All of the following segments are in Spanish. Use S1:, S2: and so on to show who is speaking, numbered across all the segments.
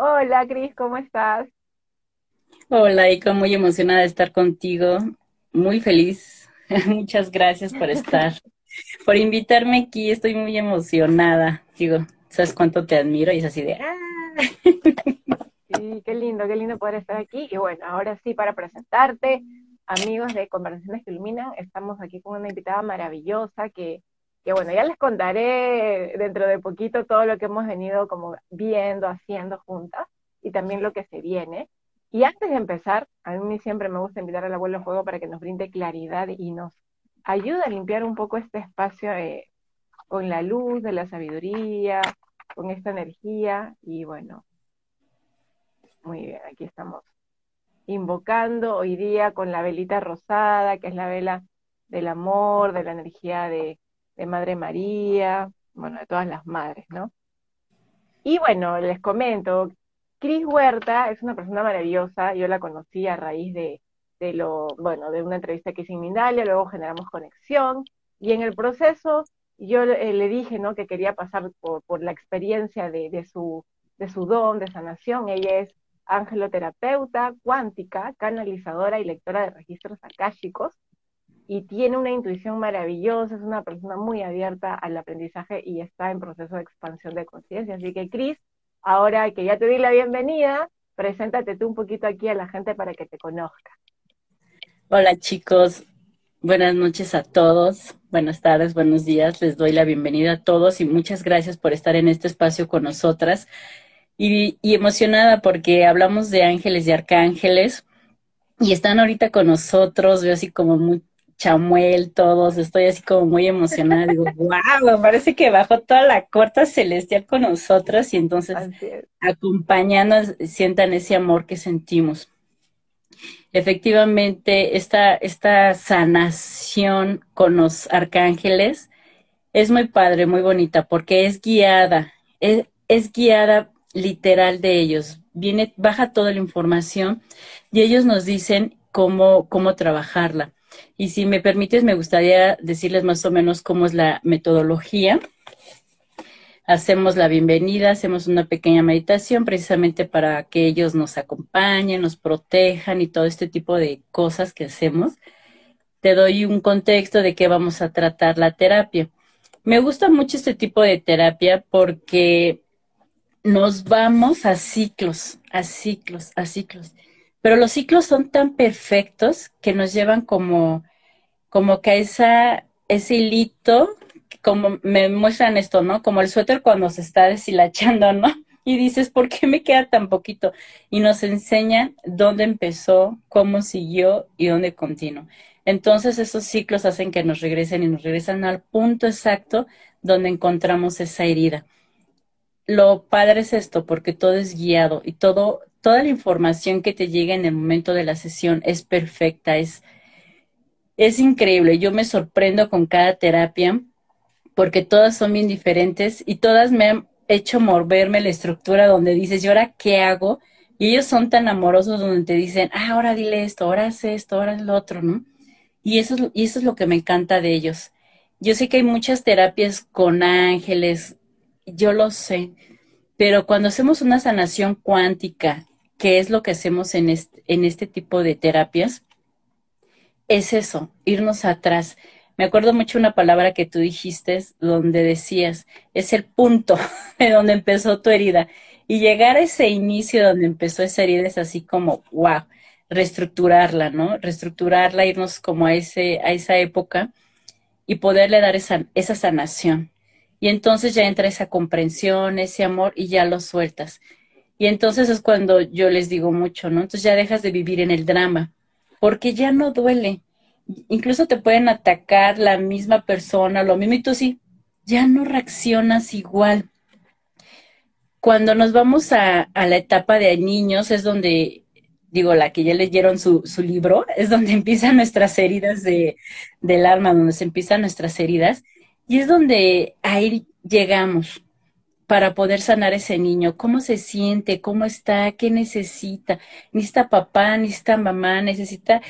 S1: Hola, Cris, ¿cómo estás?
S2: Hola, Ico, muy emocionada de estar contigo. Muy feliz. Muchas gracias por estar, por invitarme aquí. Estoy muy emocionada. Digo, ¿sabes cuánto te admiro? Y es así de, ¡ah!
S1: Sí, qué lindo, qué lindo poder estar aquí. Y bueno, ahora sí, para presentarte, amigos de Conversaciones que Iluminan, estamos aquí con una invitada maravillosa que, que, bueno, ya les contaré dentro de poquito todo lo que hemos venido como viendo, haciendo juntas y también lo que se viene. Y antes de empezar, a mí siempre me gusta invitar al abuelo juego para que nos brinde claridad y nos ayude a limpiar un poco este espacio eh, con la luz de la sabiduría, con esta energía. Y bueno, muy bien, aquí estamos invocando hoy día con la velita rosada, que es la vela del amor, de la energía de, de Madre María, bueno, de todas las madres, ¿no? Y bueno, les comento, Cris Huerta es una persona maravillosa, yo la conocí a raíz de, de, lo, bueno, de una entrevista que hice en Mindalia, luego generamos conexión, y en el proceso yo eh, le dije, ¿no? Que quería pasar por, por la experiencia de, de, su, de su don, de sanación, ella es angeloterapeuta cuántica, canalizadora y lectora de registros akáshicos, y tiene una intuición maravillosa, es una persona muy abierta al aprendizaje y está en proceso de expansión de conciencia. Así que, Cris, Ahora que ya te di la bienvenida, preséntate tú un poquito aquí a la gente para que te conozca.
S2: Hola chicos, buenas noches a todos, buenas tardes, buenos días, les doy la bienvenida a todos y muchas gracias por estar en este espacio con nosotras. Y, y emocionada porque hablamos de ángeles y arcángeles y están ahorita con nosotros, veo así como muy, Chamuel, todos, estoy así como muy emocionada, digo, wow, parece que bajó toda la corta celestial con nosotros y entonces acompañándonos sientan ese amor que sentimos. Efectivamente, esta, esta sanación con los arcángeles es muy padre, muy bonita, porque es guiada, es, es guiada literal de ellos. Viene, baja toda la información y ellos nos dicen cómo, cómo trabajarla. Y si me permites, me gustaría decirles más o menos cómo es la metodología. Hacemos la bienvenida, hacemos una pequeña meditación precisamente para que ellos nos acompañen, nos protejan y todo este tipo de cosas que hacemos. Te doy un contexto de qué vamos a tratar la terapia. Me gusta mucho este tipo de terapia porque nos vamos a ciclos, a ciclos, a ciclos. Pero los ciclos son tan perfectos que nos llevan como, como que a esa, ese hilito, como me muestran esto, ¿no? Como el suéter cuando se está deshilachando, ¿no? Y dices, ¿por qué me queda tan poquito? Y nos enseñan dónde empezó, cómo siguió y dónde continuó. Entonces esos ciclos hacen que nos regresen y nos regresan al punto exacto donde encontramos esa herida. Lo padre es esto, porque todo es guiado y todo toda la información que te llega en el momento de la sesión es perfecta, es, es increíble. Yo me sorprendo con cada terapia porque todas son bien diferentes y todas me han hecho moverme la estructura donde dices, ¿y ahora qué hago? Y ellos son tan amorosos donde te dicen, ah, ahora dile esto, ahora haz esto, ahora es lo otro, ¿no? Y eso, y eso es lo que me encanta de ellos. Yo sé que hay muchas terapias con ángeles, yo lo sé, pero cuando hacemos una sanación cuántica que es lo que hacemos en este, en este tipo de terapias, es eso, irnos atrás. Me acuerdo mucho una palabra que tú dijiste donde decías, es el punto de donde empezó tu herida. Y llegar a ese inicio donde empezó esa herida es así como, wow, reestructurarla, ¿no? Reestructurarla, irnos como a, ese, a esa época y poderle dar esa, esa sanación. Y entonces ya entra esa comprensión, ese amor y ya lo sueltas. Y entonces es cuando yo les digo mucho, ¿no? Entonces ya dejas de vivir en el drama, porque ya no duele. Incluso te pueden atacar la misma persona, lo mismo, y tú sí, ya no reaccionas igual. Cuando nos vamos a, a la etapa de niños es donde, digo, la que ya leyeron su, su libro, es donde empiezan nuestras heridas de, del alma, donde se empiezan nuestras heridas, y es donde ahí llegamos para poder sanar ese niño? ¿Cómo se siente? ¿Cómo está? ¿Qué necesita? ¿Necesita papá? ¿Necesita mamá? ¿Necesita...?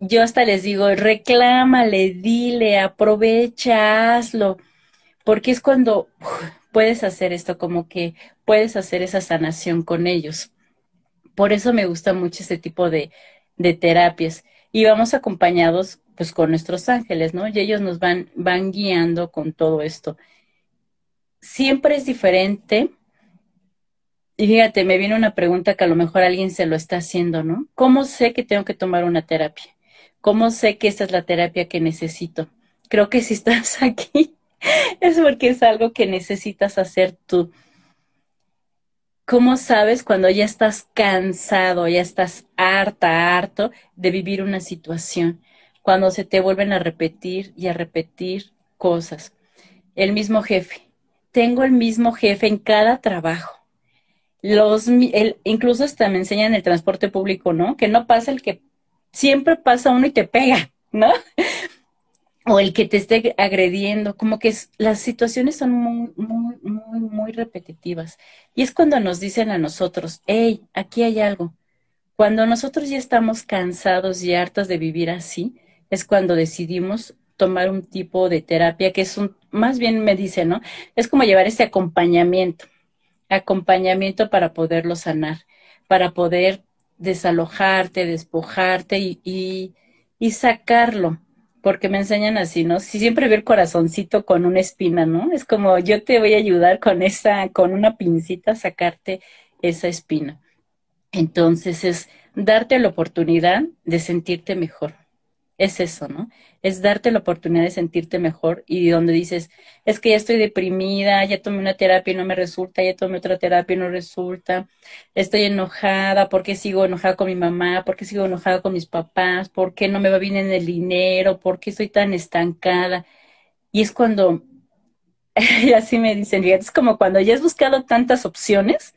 S2: Yo hasta les digo, reclámale, dile, aprovecha, hazlo, porque es cuando puedes hacer esto, como que puedes hacer esa sanación con ellos. Por eso me gusta mucho este tipo de, de terapias. Y vamos acompañados pues con nuestros ángeles, ¿no? Y ellos nos van, van guiando con todo esto. Siempre es diferente. Y fíjate, me viene una pregunta que a lo mejor alguien se lo está haciendo, ¿no? ¿Cómo sé que tengo que tomar una terapia? ¿Cómo sé que esta es la terapia que necesito? Creo que si estás aquí es porque es algo que necesitas hacer tú. ¿Cómo sabes cuando ya estás cansado, ya estás harta, harto de vivir una situación? Cuando se te vuelven a repetir y a repetir cosas. El mismo jefe. Tengo el mismo jefe en cada trabajo. Los, incluso hasta me enseñan el transporte público, ¿no? Que no pasa el que siempre pasa uno y te pega, ¿no? o el que te esté agrediendo, como que las situaciones son muy, muy, muy, muy repetitivas. Y es cuando nos dicen a nosotros, hey, aquí hay algo. Cuando nosotros ya estamos cansados y hartos de vivir así, es cuando decidimos tomar un tipo de terapia que es un, más bien me dice, ¿no? Es como llevar ese acompañamiento, acompañamiento para poderlo sanar, para poder desalojarte, despojarte y, y sacarlo porque me enseñan así, ¿no? Si siempre veo el corazoncito con una espina, ¿no? Es como yo te voy a ayudar con esa, con una pincita a sacarte esa espina. Entonces es darte la oportunidad de sentirte mejor es eso, ¿no? Es darte la oportunidad de sentirte mejor y donde dices, es que ya estoy deprimida, ya tomé una terapia y no me resulta, ya tomé otra terapia y no resulta, estoy enojada, ¿por qué sigo enojada con mi mamá? ¿Por qué sigo enojada con mis papás? ¿Por qué no me va bien en el dinero? ¿Por qué estoy tan estancada? Y es cuando, así me dicen, es como cuando ya has buscado tantas opciones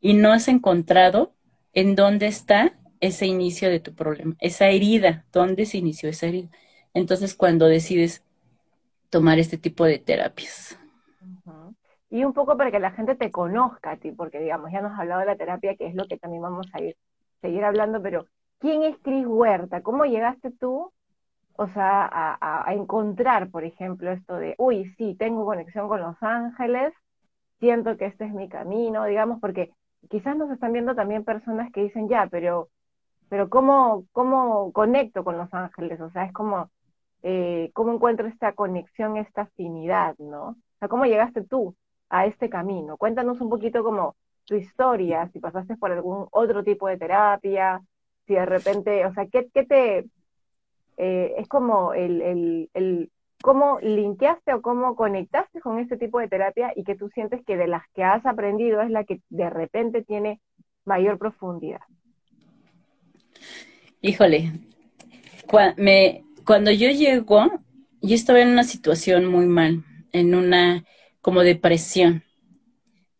S2: y no has encontrado en dónde está ese inicio de tu problema, esa herida, ¿dónde se inició esa herida? Entonces, cuando decides tomar este tipo de terapias.
S1: Y un poco para que la gente te conozca a ti, porque digamos, ya nos has hablado de la terapia, que es lo que también vamos a ir, seguir hablando, pero ¿quién es Cris Huerta? ¿Cómo llegaste tú, o sea, a, a encontrar, por ejemplo, esto de, uy, sí, tengo conexión con los ángeles, siento que este es mi camino, digamos, porque quizás nos están viendo también personas que dicen, ya, pero pero ¿cómo, cómo conecto con los ángeles? O sea, es como, eh, ¿cómo encuentro esta conexión, esta afinidad, ¿no? O sea, ¿cómo llegaste tú a este camino? Cuéntanos un poquito como tu historia, si pasaste por algún otro tipo de terapia, si de repente, o sea, ¿qué, qué te... Eh, es como el, el, el cómo linkeaste o cómo conectaste con este tipo de terapia y que tú sientes que de las que has aprendido es la que de repente tiene mayor profundidad.
S2: Híjole, cuando yo llego, yo estaba en una situación muy mal, en una como depresión,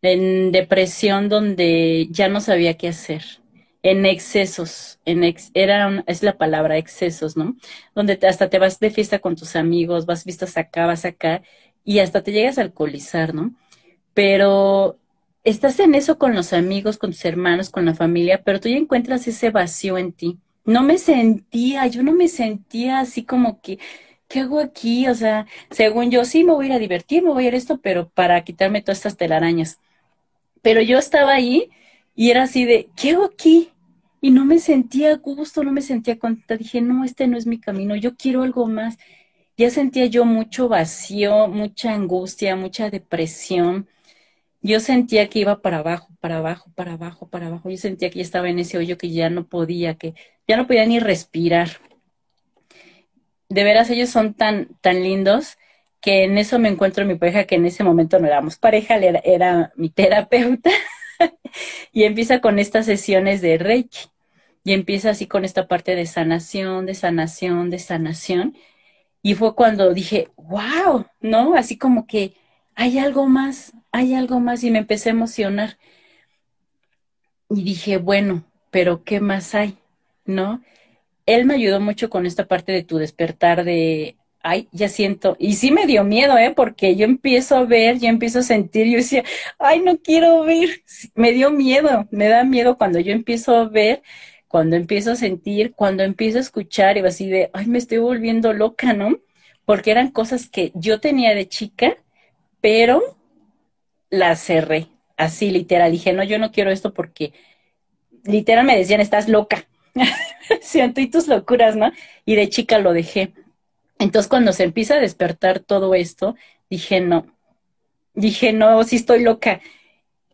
S2: en depresión donde ya no sabía qué hacer, en excesos, en era es la palabra excesos, ¿no? Donde hasta te vas de fiesta con tus amigos, vas vistas acá, vas acá, y hasta te llegas a alcoholizar, ¿no? Pero estás en eso con los amigos, con tus hermanos, con la familia, pero tú ya encuentras ese vacío en ti no me sentía, yo no me sentía así como que, ¿qué hago aquí? O sea, según yo, sí, me voy a ir a divertir, me voy a ir a esto, pero para quitarme todas estas telarañas. Pero yo estaba ahí y era así de, ¿qué hago aquí? Y no me sentía a gusto, no me sentía contenta. Dije, no, este no es mi camino, yo quiero algo más. Ya sentía yo mucho vacío, mucha angustia, mucha depresión yo sentía que iba para abajo, para abajo, para abajo, para abajo. Yo sentía que ya estaba en ese hoyo que ya no podía, que ya no podía ni respirar. De veras, ellos son tan, tan lindos que en eso me encuentro mi pareja, que en ese momento no éramos pareja, era, era mi terapeuta, y empieza con estas sesiones de Reiki, y empieza así con esta parte de sanación, de sanación, de sanación, y fue cuando dije, wow, ¿no? Así como que hay algo más, hay algo más y me empecé a emocionar. Y dije, bueno, pero ¿qué más hay? ¿No? Él me ayudó mucho con esta parte de tu despertar de, ay, ya siento, y sí me dio miedo, ¿eh? Porque yo empiezo a ver, yo empiezo a sentir, yo decía, ay, no quiero ver, me dio miedo, me da miedo cuando yo empiezo a ver, cuando empiezo a sentir, cuando empiezo a escuchar, y así de, ay, me estoy volviendo loca, ¿no? Porque eran cosas que yo tenía de chica pero la cerré, así literal. Dije, no, yo no quiero esto porque literal me decían, estás loca. Siento y tus locuras, ¿no? Y de chica lo dejé. Entonces, cuando se empieza a despertar todo esto, dije, no, dije, no, sí estoy loca.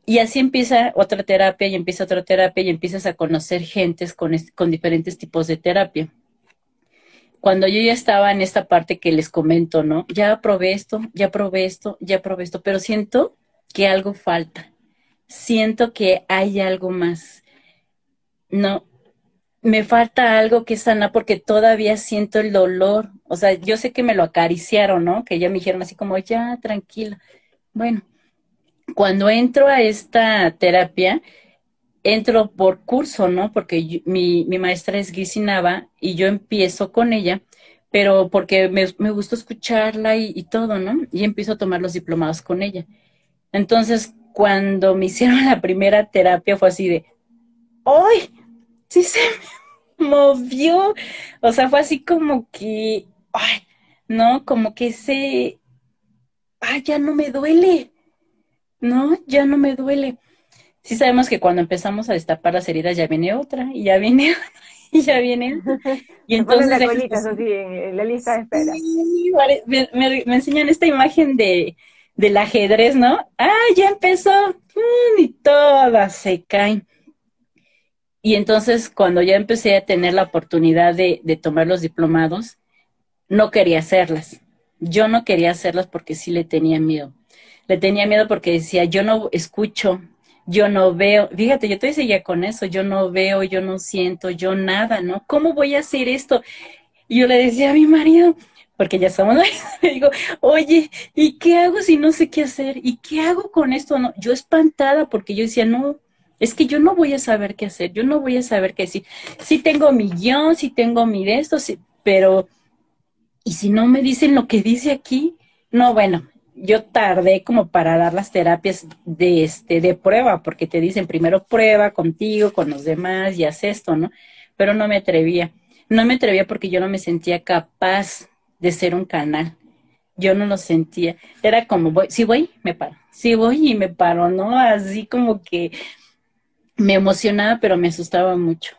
S2: Y así empieza otra terapia y empieza otra terapia y empiezas a conocer gentes con, con diferentes tipos de terapia. Cuando yo ya estaba en esta parte que les comento, ¿no? Ya probé esto, ya probé esto, ya probé esto, pero siento que algo falta. Siento que hay algo más. No, me falta algo que sana porque todavía siento el dolor. O sea, yo sé que me lo acariciaron, ¿no? Que ya me dijeron así como, ya, tranquila. Bueno, cuando entro a esta terapia, entro por curso, ¿no? Porque mi, mi, maestra es Gisinaba y yo empiezo con ella, pero porque me, me gustó escucharla y, y, todo, ¿no? Y empiezo a tomar los diplomados con ella. Entonces, cuando me hicieron la primera terapia fue así de, ¡ay! Sí se me movió. O sea, fue así como que, ¡ay! ¿No? Como que ese, ¡ay! Ya no me duele no, ya no me duele. Sí sabemos que cuando empezamos a destapar las heridas ya viene otra, y ya viene otra, y ya viene
S1: Y entonces... La en la lista de espera.
S2: me, enseñan esta imagen de, del ajedrez, ¿no? ¡Ah, ya empezó! Mm, y todas se caen. Y entonces, cuando ya empecé a tener la oportunidad de, tomar los diplomados, no quería hacerlas. Yo no quería hacerlas porque sí le tenía miedo le tenía miedo porque decía, yo no escucho, yo no veo, fíjate, yo todavía seguía con eso, yo no veo, yo no siento, yo nada, ¿no? ¿Cómo voy a hacer esto? Y yo le decía a mi marido, porque ya somos, le digo, oye, ¿y qué hago si no sé qué hacer? ¿Y qué hago con esto? No, yo espantada porque yo decía, no, es que yo no voy a saber qué hacer, yo no voy a saber qué decir. Sí tengo mi guion, sí tengo mi de esto, sí, pero, ¿y si no me dicen lo que dice aquí? No, bueno, yo tardé como para dar las terapias de este de prueba, porque te dicen primero prueba contigo, con los demás y haz esto, ¿no? Pero no me atrevía. No me atrevía porque yo no me sentía capaz de ser un canal. Yo no lo sentía. Era como voy, si voy, me paro. Si voy y me paro, ¿no? Así como que me emocionaba, pero me asustaba mucho.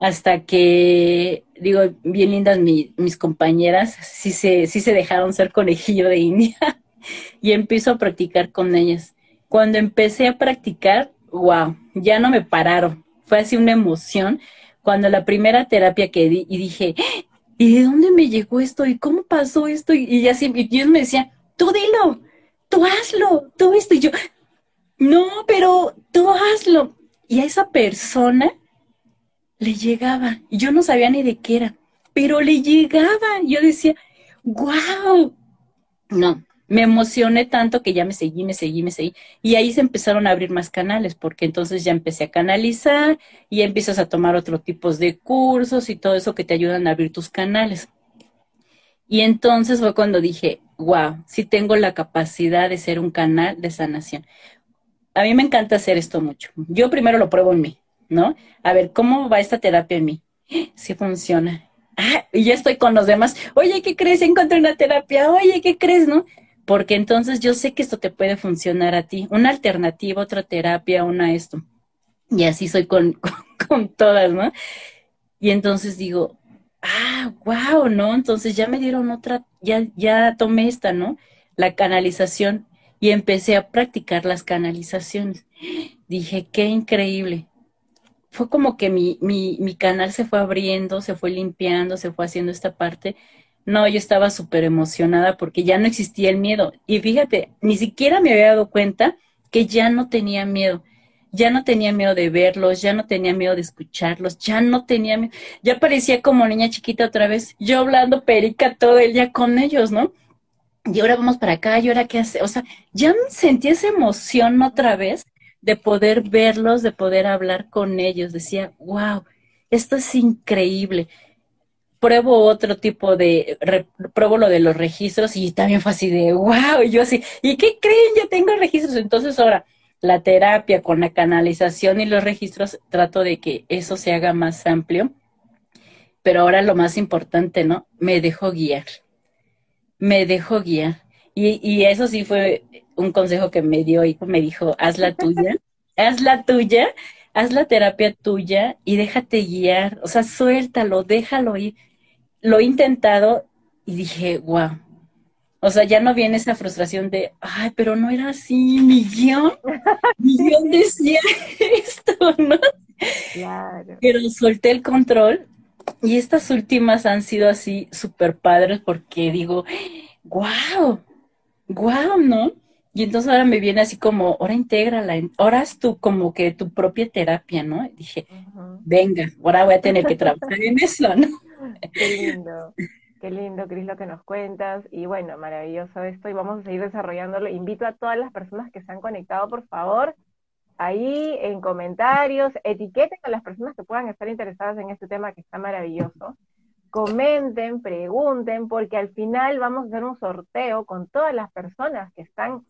S2: Hasta que, digo, bien lindas mis compañeras, sí se, sí se dejaron ser conejillo de India y empiezo a practicar con ellas. Cuando empecé a practicar, wow, ya no me pararon. Fue así una emoción. Cuando la primera terapia que di y dije, ¿y de dónde me llegó esto? ¿Y cómo pasó esto? Y, así, y Dios me decía, tú dilo, tú hazlo, tú esto. Y yo, no, pero tú hazlo. Y a esa persona le llegaba. Y yo no sabía ni de qué era, pero le llegaba. Yo decía, wow. No, me emocioné tanto que ya me seguí, me seguí, me seguí. Y ahí se empezaron a abrir más canales, porque entonces ya empecé a canalizar y empiezas a tomar otro tipos de cursos y todo eso que te ayudan a abrir tus canales. Y entonces fue cuando dije, wow, sí tengo la capacidad de ser un canal de sanación. A mí me encanta hacer esto mucho. Yo primero lo pruebo en mí, ¿no? A ver, ¿cómo va esta terapia en mí? Sí funciona. Ah, y ya estoy con los demás. Oye, ¿qué crees? Encontré una terapia. Oye, ¿qué crees? ¿No? Porque entonces yo sé que esto te puede funcionar a ti, una alternativa, otra terapia, una esto. Y así soy con, con, todas, ¿no? Y entonces digo, ah, wow, ¿no? Entonces ya me dieron otra, ya, ya tomé esta, ¿no? La canalización y empecé a practicar las canalizaciones. Dije, qué increíble. Fue como que mi, mi, mi canal se fue abriendo, se fue limpiando, se fue haciendo esta parte no, yo estaba súper emocionada porque ya no existía el miedo. Y fíjate, ni siquiera me había dado cuenta que ya no tenía miedo. Ya no tenía miedo de verlos, ya no tenía miedo de escucharlos, ya no tenía miedo. Ya parecía como niña chiquita otra vez, yo hablando perica todo el día con ellos, ¿no? Y ahora vamos para acá, y ahora qué hace. O sea, ya sentí esa emoción otra vez de poder verlos, de poder hablar con ellos. Decía, wow, esto es increíble pruebo otro tipo de, pruebo lo de los registros y también fue así de, wow, y yo así, ¿y qué creen? Ya tengo registros. Entonces ahora, la terapia con la canalización y los registros, trato de que eso se haga más amplio. Pero ahora lo más importante, ¿no? Me dejo guiar. Me dejo guiar. Y, y eso sí fue un consejo que me dio y me dijo, haz la tuya, haz la tuya, haz la terapia tuya y déjate guiar, o sea, suéltalo, déjalo ir. Lo he intentado y dije, wow. O sea, ya no viene esa frustración de, ay, pero no era así, mi guion, mi guion decía esto, ¿no? Claro. Pero solté el control y estas últimas han sido así súper padres porque digo, wow, wow, ¿no? Y entonces ahora me viene así como, ahora intégrala, ahora es tú como que tu propia terapia, ¿no? Y dije, venga, ahora voy a tener que trabajar en eso, ¿no?
S1: Qué lindo, qué lindo, Cris, lo que nos cuentas. Y bueno, maravilloso esto y vamos a seguir desarrollándolo. Invito a todas las personas que se han conectado, por favor, ahí en comentarios, etiqueten a las personas que puedan estar interesadas en este tema que está maravilloso comenten, pregunten, porque al final vamos a hacer un sorteo con todas las personas que están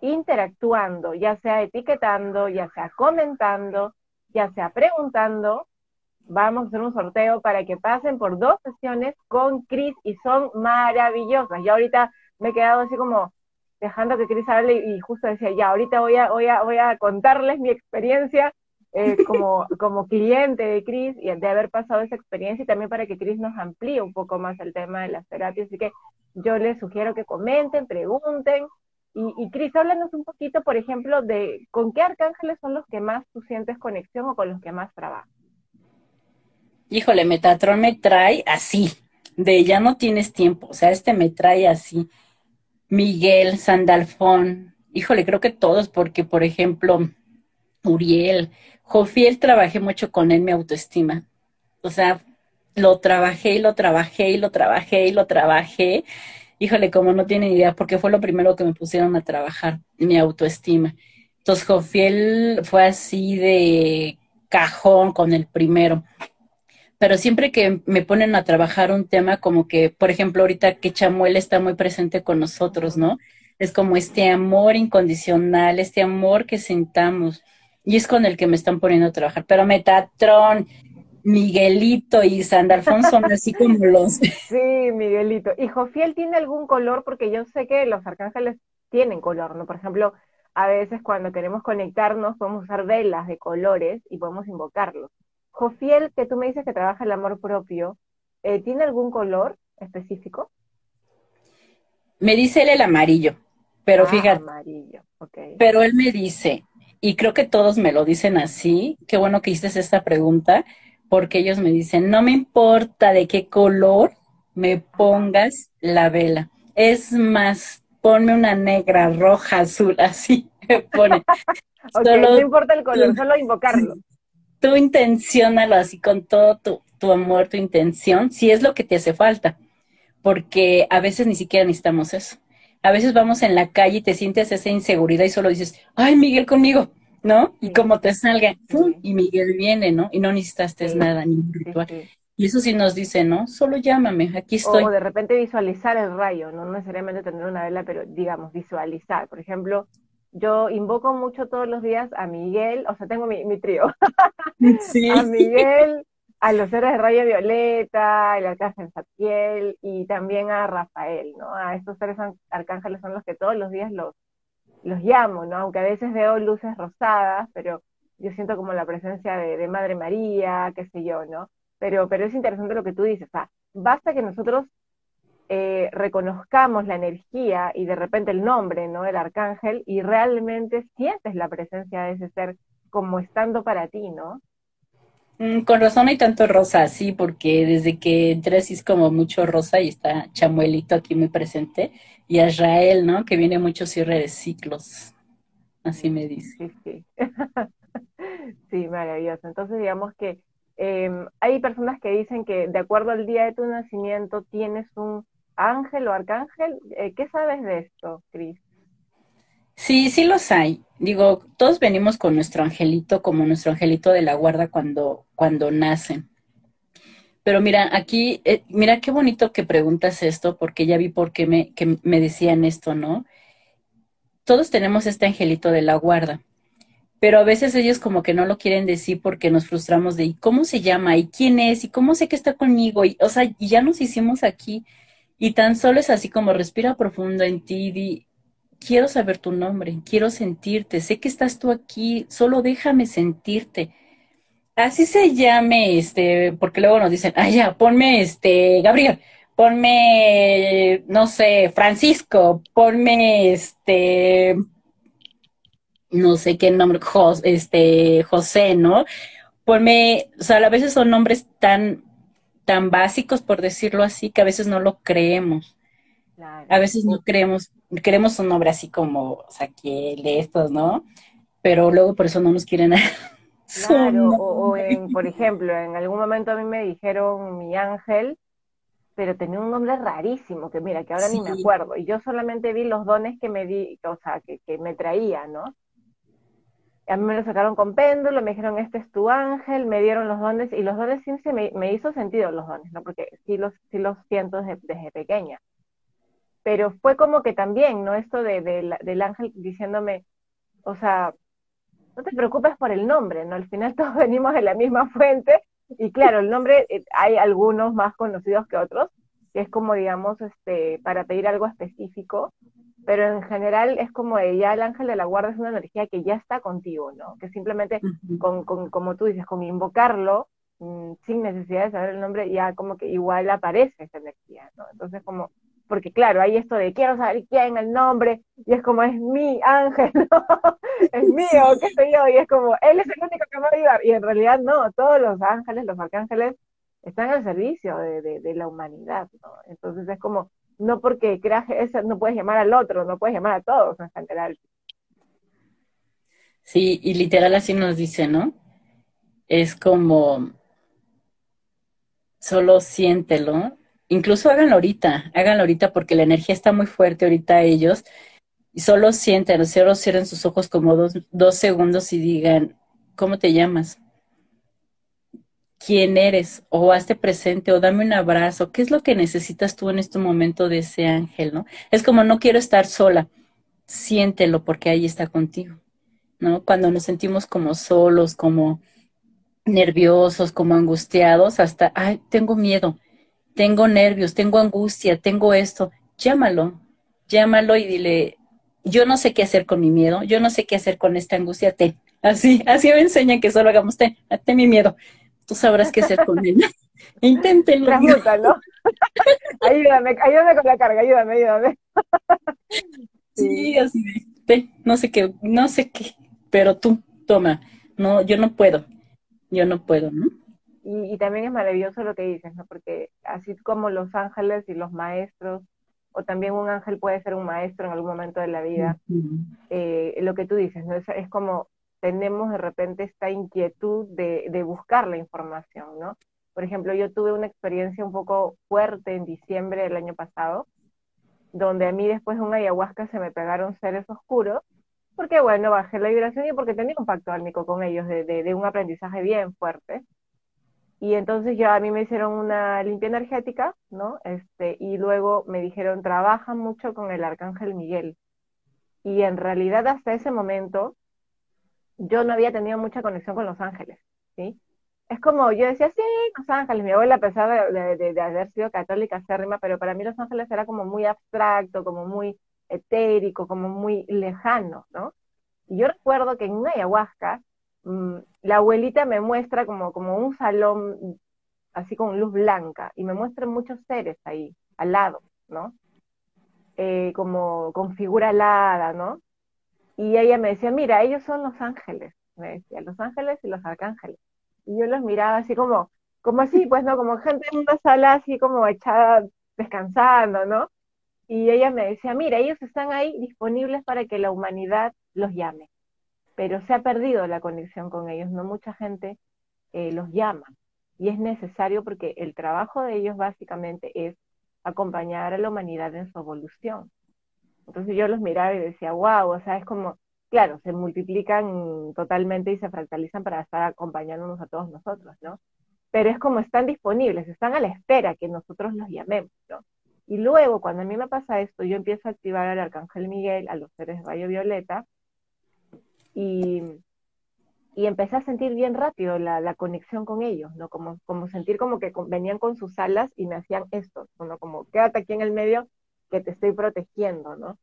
S1: interactuando, ya sea etiquetando, ya sea comentando, ya sea preguntando. Vamos a hacer un sorteo para que pasen por dos sesiones con Cris y son maravillosas. Y ahorita me he quedado así como dejando que Cris hable y justo decía, ya, ahorita voy a, voy a, voy a contarles mi experiencia eh, como, como cliente de Cris y de haber pasado esa experiencia y también para que Cris nos amplíe un poco más el tema de las terapias. Así que yo les sugiero que comenten, pregunten, y, Cris, háblanos un poquito, por ejemplo, de con qué arcángeles son los que más tú sientes conexión o con los que más trabajas.
S2: Híjole, Metatron me trae así, de ya no tienes tiempo, o sea, este me trae así. Miguel, Sandalfón, híjole, creo que todos, porque por ejemplo, Uriel, Jofiel, trabajé mucho con él mi autoestima. O sea, lo trabajé y lo trabajé y lo trabajé y lo trabajé híjole, como no tienen idea, porque fue lo primero que me pusieron a trabajar, mi autoestima. Entonces, Jofiel fue así de cajón con el primero. Pero siempre que me ponen a trabajar un tema como que, por ejemplo, ahorita que Chamuel está muy presente con nosotros, ¿no? Es como este amor incondicional, este amor que sentamos. Y es con el que me están poniendo a trabajar. Pero Metatron, Miguelito y Sandalfón son así como los.
S1: Sí, Miguelito. ¿Y Jofiel tiene algún color? Porque yo sé que los arcángeles tienen color, ¿no? Por ejemplo, a veces cuando queremos conectarnos podemos usar velas de colores y podemos invocarlos. Jofiel, que tú me dices que trabaja el amor propio, eh, ¿tiene algún color específico?
S2: Me dice él el amarillo, pero ah, fíjate. Amarillo, ok. Pero él me dice, y creo que todos me lo dicen así, qué bueno que hiciste esta pregunta porque ellos me dicen, no me importa de qué color me pongas la vela. Es más, ponme una negra, roja, azul, así me pone.
S1: no importa el color, solo invocarlo.
S2: Tú intenciónalo así con todo tu, tu amor, tu intención, si es lo que te hace falta, porque a veces ni siquiera necesitamos eso. A veces vamos en la calle y te sientes esa inseguridad y solo dices, ay, Miguel conmigo, ¿no? Y como te salga, y Miguel viene, ¿no? Y no necesitaste nada, ni un ritual. Y eso sí nos dice, ¿no? Solo llámame, aquí estoy.
S1: O de repente visualizar el rayo, no necesariamente tener una vela, pero digamos, visualizar. Por ejemplo, yo invoco mucho todos los días a Miguel, o sea, tengo mi, mi trío. Sí. a Miguel, a los seres de rayo violeta, el arcángel Satiel y también a Rafael, ¿no? A estos seres arcángeles son los que todos los días los, los llamo, ¿no? Aunque a veces veo luces rosadas, pero yo siento como la presencia de, Madre María, qué sé yo, ¿no? Pero, pero es interesante lo que tú dices, o sea, basta que nosotros eh, reconozcamos la energía y de repente el nombre, ¿no? El arcángel, y realmente sientes la presencia de ese ser como estando para ti, ¿no?
S2: Mm, con razón hay tanto rosa, sí, porque desde que entré así es como mucho rosa y está Chamuelito aquí muy presente y Israel, ¿no? Que viene mucho cierre de ciclos, así me dice.
S1: Sí, sí. sí maravilloso. Entonces digamos que em, hay personas que dicen que de acuerdo al día de tu nacimiento tienes un ángel o arcángel. Eh, ¿Qué sabes de esto, Cris?
S2: Sí, sí los hay. Digo, todos venimos con nuestro angelito, como nuestro angelito de la guarda cuando, cuando nacen. Pero mira, aquí, eh, mira qué bonito que preguntas esto, porque ya vi por qué me, que me decían esto, ¿no? Todos tenemos este angelito de la guarda, pero a veces ellos como que no lo quieren decir porque nos frustramos de ¿y cómo se llama? ¿y quién es? ¿y cómo sé que está conmigo? Y, o sea, ya nos hicimos aquí. Y tan solo es así como respira profundo en ti, quiero saber tu nombre, quiero sentirte, sé que estás tú aquí, solo déjame sentirte. Así se llame, este, porque luego nos dicen, ah, ya, ponme, este, Gabriel, ponme, no sé, Francisco, ponme, este, no sé qué nombre, este, José, ¿no? Ponme, o sea, a veces son nombres tan, tan básicos, por decirlo así, que a veces no lo creemos. A veces no creemos, queremos un nombre así como de estos, ¿no? Pero luego por eso no nos quieren.
S1: Claro, o, en, por ejemplo, en algún momento a mí me dijeron mi ángel, pero tenía un nombre rarísimo, que mira, que ahora ni me acuerdo, y yo solamente vi los dones que me di, o sea, que, que me traía, ¿no? A mí me lo sacaron con péndulo, me dijeron, este es tu ángel, me dieron los dones, y los dones sí me, me hizo sentido los dones, ¿no? Porque sí los, sí los siento desde, pequeña. Pero fue como que también, ¿no? Esto de, del ángel diciéndome, o sea, no te preocupes por el nombre, ¿no? Al final todos venimos de la misma fuente, y claro, el nombre, eh, hay algunos más conocidos que otros, que es como, digamos, este, para pedir algo específico, pero en general es como ya el ángel de la guarda es una energía que ya está contigo, ¿no? Que simplemente, con, con, como tú dices, con invocarlo, mm, sin necesidad de saber el nombre, ya como que igual aparece esa energía, ¿no? Entonces como, porque claro, hay esto de quiero saber quién el nombre, y es como es mi ángel, ¿no? es mío, qué sé yo, y es como, él es el único que me va a ayudar, y en realidad no, todos los ángeles, los arcángeles, están al servicio de, de, de la humanidad, ¿no? Entonces es como, no porque creas eso, no puedes llamar al otro, no puedes llamar a todos en general.
S2: Sí, y literal así nos dice, ¿no? Es como, solo siéntelo. Incluso háganlo ahorita, háganlo ahorita porque la energía está muy fuerte ahorita ellos. Y solo sienten, solo cierren sus ojos como dos, dos segundos y digan, ¿cómo te llamas? Quién eres, o hazte presente, o dame un abrazo, qué es lo que necesitas tú en este momento de ese ángel, ¿no? Es como no quiero estar sola, siéntelo porque ahí está contigo, ¿no? Cuando nos sentimos como solos, como nerviosos, como angustiados, hasta, ay, tengo miedo, tengo nervios, tengo angustia, tengo esto, llámalo, llámalo y dile, yo no sé qué hacer con mi miedo, yo no sé qué hacer con esta angustia, te, así, así me enseñan que solo hagamos, te, ten mi miedo, tú sabrás qué hacer con él. Inténtenlo.
S1: ¿no? ayúdame, ayúdame con la carga, ayúdame, ayúdame.
S2: sí, así de, no sé qué, no sé qué, pero tú, toma, no, yo no puedo, yo no puedo, ¿no?
S1: Y, y, también es maravilloso lo que dices, ¿no? Porque así como los ángeles y los maestros, o también un ángel puede ser un maestro en algún momento de la vida, eh, lo que tú dices, ¿no? Es, es como tenemos de repente esta inquietud de, buscar la información, ¿no? Por ejemplo, yo tuve una experiencia un poco fuerte en diciembre del año pasado, donde a mí después de una ayahuasca se me pegaron seres oscuros, porque bueno, bajé la vibración y porque tenía un pacto álmico con ellos de, un aprendizaje bien fuerte. Y entonces ya a mí me hicieron una limpia energética, ¿no? Este, y luego me dijeron, trabaja mucho con el arcángel Miguel. Y en realidad hasta ese momento yo no había tenido mucha conexión con Los Ángeles, ¿sí? Es como, yo decía, sí, Los Ángeles, mi abuela a pesar de, haber sido católica acérrima, pero para mí Los Ángeles era como muy abstracto, como muy etérico, como muy lejano, ¿no? Y yo recuerdo que en una ayahuasca, mmm, la abuelita me muestra como, como un salón así con luz blanca, y me muestra muchos seres ahí, al lado, ¿no? Eh, como con figura alada, ¿no? Y ella me decía, mira, ellos son los ángeles, me decía, los ángeles y los arcángeles. Y yo los miraba así como, como así, pues, ¿no? Como gente en una sala así como echada, descansando, ¿no? Y ella me decía, mira, ellos están ahí disponibles para que la humanidad los llame, pero se ha perdido la conexión con ellos, no mucha gente eh, los llama. Y es necesario porque el trabajo de ellos básicamente es acompañar a la humanidad en su evolución. Entonces yo los miraba y decía, wow, o sea, es como, claro, se multiplican totalmente y se fractalizan para estar acompañándonos a todos nosotros, ¿no? Pero es como están disponibles, están a la espera que nosotros los llamemos, ¿no? Y luego, cuando a mí me pasa esto, yo empiezo a activar al Arcángel Miguel, a los seres de Rayo Violeta, y, y empecé a sentir bien rápido la, conexión con ellos, ¿no? Como, como sentir como que venían con sus alas y me hacían esto, ¿no? Como quédate aquí en el medio que te estoy protegiendo, ¿no?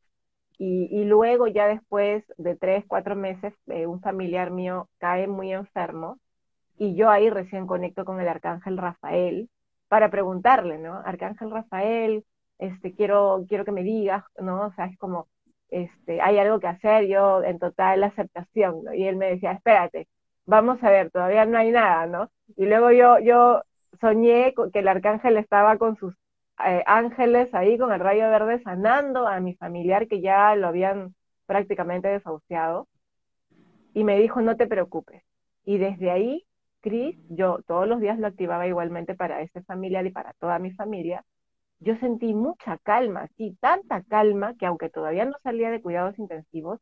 S1: Y, luego ya después de tres, cuatro meses, eh, un familiar mío cae muy enfermo y yo ahí recién conecto con el arcángel Rafael para preguntarle, ¿no? Arcángel Rafael, este, quiero, quiero que me digas, ¿no? O sea, es como, este, hay algo que hacer, yo en total aceptación, ¿no? Y él me decía, espérate, vamos a ver, todavía no hay nada, ¿no? Y luego yo, yo soñé que el arcángel estaba con sus eh, ángeles ahí, con el rayo verde, sanando a mi familiar que ya lo habían prácticamente desahuciado. Y me dijo, no te preocupes. Y desde ahí, Cris, yo todos los días lo activaba igualmente para ese familiar y para toda mi familia. Yo sentí mucha calma, sí, tanta calma que aunque todavía no salía de cuidados intensivos,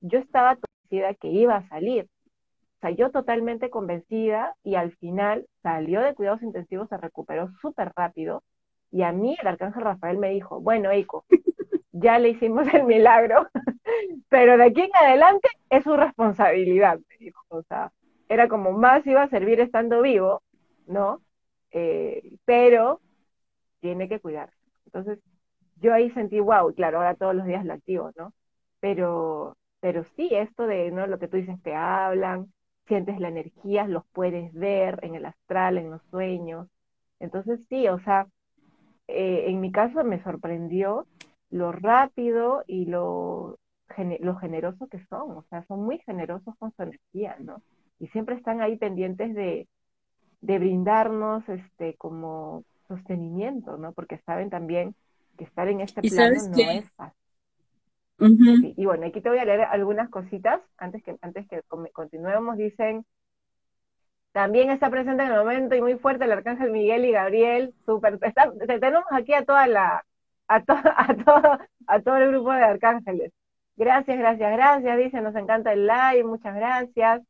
S1: yo estaba convencida que iba a salir sea, yo totalmente convencida y al final salió de cuidados intensivos, se recuperó súper rápido y a mí el arcángel Rafael me dijo, bueno, Eiko, ya le hicimos el milagro, pero de aquí en adelante es su responsabilidad, me dijo. O sea, era como más iba a servir estando vivo, ¿no? Eh, pero tiene que cuidarse. Entonces, yo ahí sentí, wow, claro, ahora todos los días lo activo, ¿no? Pero, pero sí, esto de, ¿no? Lo que tú dices, te hablan, sientes la energía, los puedes ver en el astral, en los sueños. Entonces sí, o sea, eh, en mi caso me sorprendió lo rápido y lo, lo generoso que son, o sea, son muy generosos con su energía, ¿no? Y siempre están ahí pendientes de, de brindarnos este como sostenimiento, ¿no? Porque saben también que estar en este plano no es fácil y bueno, aquí te voy a leer algunas cositas antes que, antes que continuemos. Dicen, también está presente en el momento y muy fuerte el arcángel Miguel y Gabriel. Super, tenemos aquí a toda la, a, a, todo, a todo el grupo de arcángeles. Gracias, gracias, gracias. Dice, nos encanta el live, muchas gracias.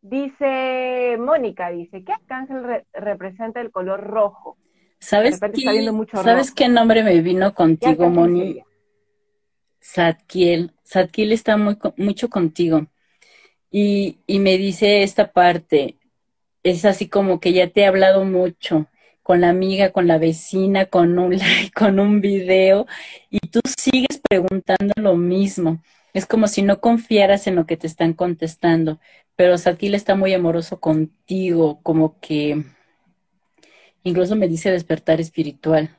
S1: Dice Mónica, dice, ¿qué arcángel representa el color rojo?
S2: ¿Sabes, ¿sabes qué nombre me vino contigo, Mónica? Zadkiel, Zadkiel está muy, mucho contigo. Y, y me dice esta parte, es así como que ya te he hablado mucho con la amiga, con la vecina, con un like, con un video, y tú sigues preguntando lo mismo. Es como si no confiaras en lo que te están contestando, pero Zadkiel está muy amoroso contigo, como que incluso me dice despertar espiritual,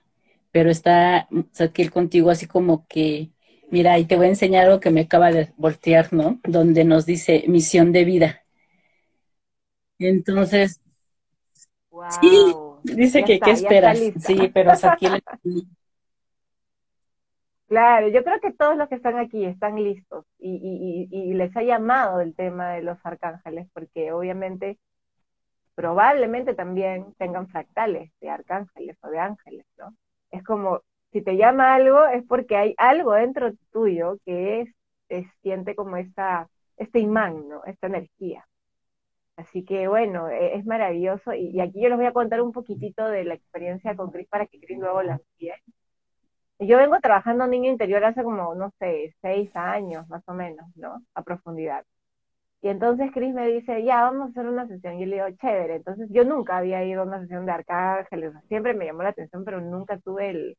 S2: pero está Zadkiel contigo así como que Mira, y te voy a enseñar algo que me acaba de voltear, ¿no? Donde nos dice misión de vida. Entonces, sí, dice que qué esperas. Sí, pero aquí
S1: Claro, yo creo que todos los que están aquí están listos y, y, y, les ha llamado el tema de los arcángeles, porque obviamente, probablemente también tengan fractales de arcángeles o de ángeles, ¿no? Es como si te llama algo es porque hay algo dentro tuyo que es, siente como esta, este imán, ¿no? Esta energía. Así que bueno, e, es maravilloso. Y, aquí yo les voy a contar un poquitito de la experiencia con Cris para que Cris luego la siga. Yo vengo trabajando en niño interior hace como, no sé, seis años más o menos, ¿no? A profundidad. Y entonces Cris me dice, ya, vamos a hacer una sesión. Y yo le digo, chévere. Entonces yo nunca había ido a una sesión de arcángeles, siempre me llamó la atención, pero nunca tuve el,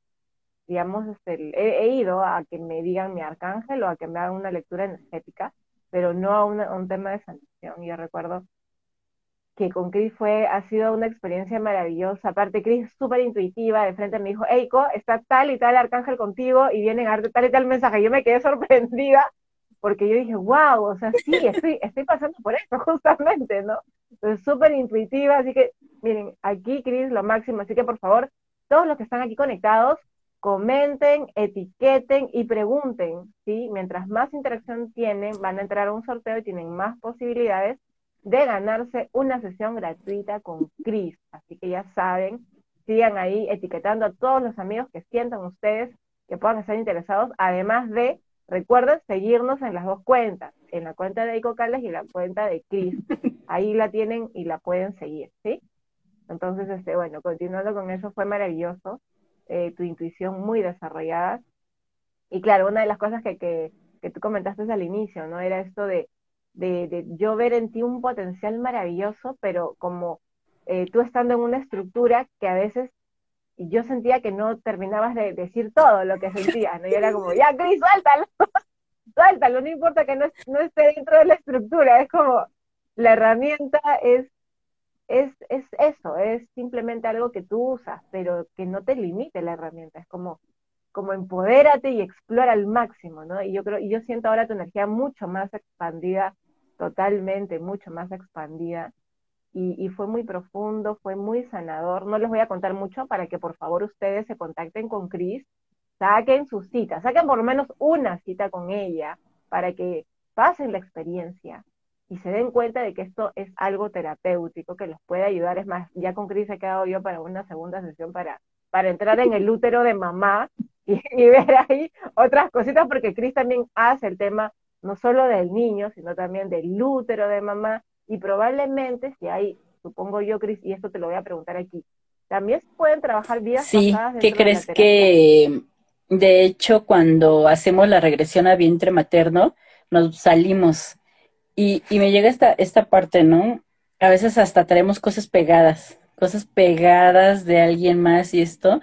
S1: digamos, este, he, ido a que me digan mi arcángel o a que me hagan una lectura energética, pero no a, un tema de sanación. Yo recuerdo que con Cris fue, ha sido una experiencia maravillosa. Aparte, Cris súper intuitiva, de frente me dijo, Eiko, está tal y tal arcángel contigo y vienen a darte tal y tal mensaje. Yo me quedé sorprendida porque yo dije, wow, o sea, sí, estoy, estoy pasando por eso justamente, ¿no? Entonces, súper intuitiva, así que, miren, aquí Cris, lo máximo, así que por favor, todos los que están aquí conectados, comenten, etiqueten y pregunten, ¿sí? Mientras más interacción tienen, van a entrar a un sorteo y tienen más posibilidades de ganarse una sesión gratuita con Cris. Así que ya saben, sigan ahí etiquetando a todos los amigos que sientan ustedes que puedan estar interesados, además de, recuerden, seguirnos en las dos cuentas, en la cuenta de Icocales y la cuenta de Cris. Ahí la tienen y la pueden seguir, ¿sí? Entonces, este, bueno, continuando con eso, fue maravilloso. Eh, tu intuición muy desarrollada. Y claro, una de las cosas que, que, que tú comentaste al inicio, ¿no? Era esto de, de, yo ver en ti un potencial maravilloso, pero como eh, tú estando en una estructura que a veces yo sentía que no terminabas de decir todo lo que sentías, ¿no? Y era como, ya, Cris, suéltalo, suéltalo, no importa que no, no esté dentro de la estructura, es como, la herramienta es, es, es eso, es simplemente algo que tú usas, pero que no te limite la herramienta, es como, como empodérate y explora al máximo, ¿no? Y yo creo, y yo siento ahora tu energía mucho más expandida, totalmente, mucho más expandida, y, fue muy profundo, fue muy sanador. No les voy a contar mucho para que por favor ustedes se contacten con Cris, saquen su cita, saquen por lo menos una cita con ella para que pasen la experiencia y se den cuenta de que esto es algo terapéutico que les puede ayudar. Es más, ya con Cris he quedado yo para una segunda sesión para, para entrar en el útero de mamá y, y ver ahí otras cositas, porque Cris también hace el tema no solo del niño, sino también del útero de mamá. Y probablemente si hay, supongo yo, Cris, y esto te lo voy a preguntar aquí, también pueden trabajar vidas
S2: sí, ¿qué crees que de hecho cuando hacemos la regresión a vientre materno nos salimos y, y me llega esta, esta parte, ¿no? A veces hasta traemos cosas pegadas, cosas pegadas de alguien más y esto,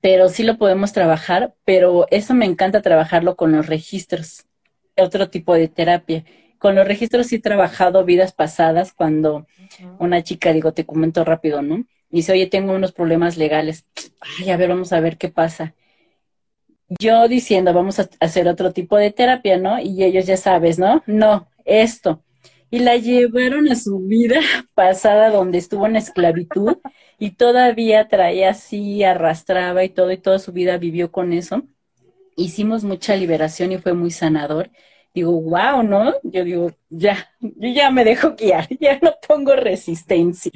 S2: pero sí lo podemos trabajar, pero eso me encanta trabajarlo con los registros, otro tipo de terapia con los registros sí he trabajado vidas pasadas cuando una chica, digo, te comento rápido, ¿no? Dice, oye, tengo unos problemas legales. Ay, a ver, vamos a ver qué pasa. Yo diciendo, vamos a hacer otro tipo de terapia, ¿no? Y ellos ya sabes, ¿no? No, esto. Y la llevaron a su vida pasada donde estuvo en esclavitud y todavía traía así, arrastraba y todo, y toda su vida vivió con eso. Hicimos mucha liberación y fue muy sanador digo, wow, ¿no? Yo digo, ya, yo ya me dejo guiar, ya no pongo resistencia.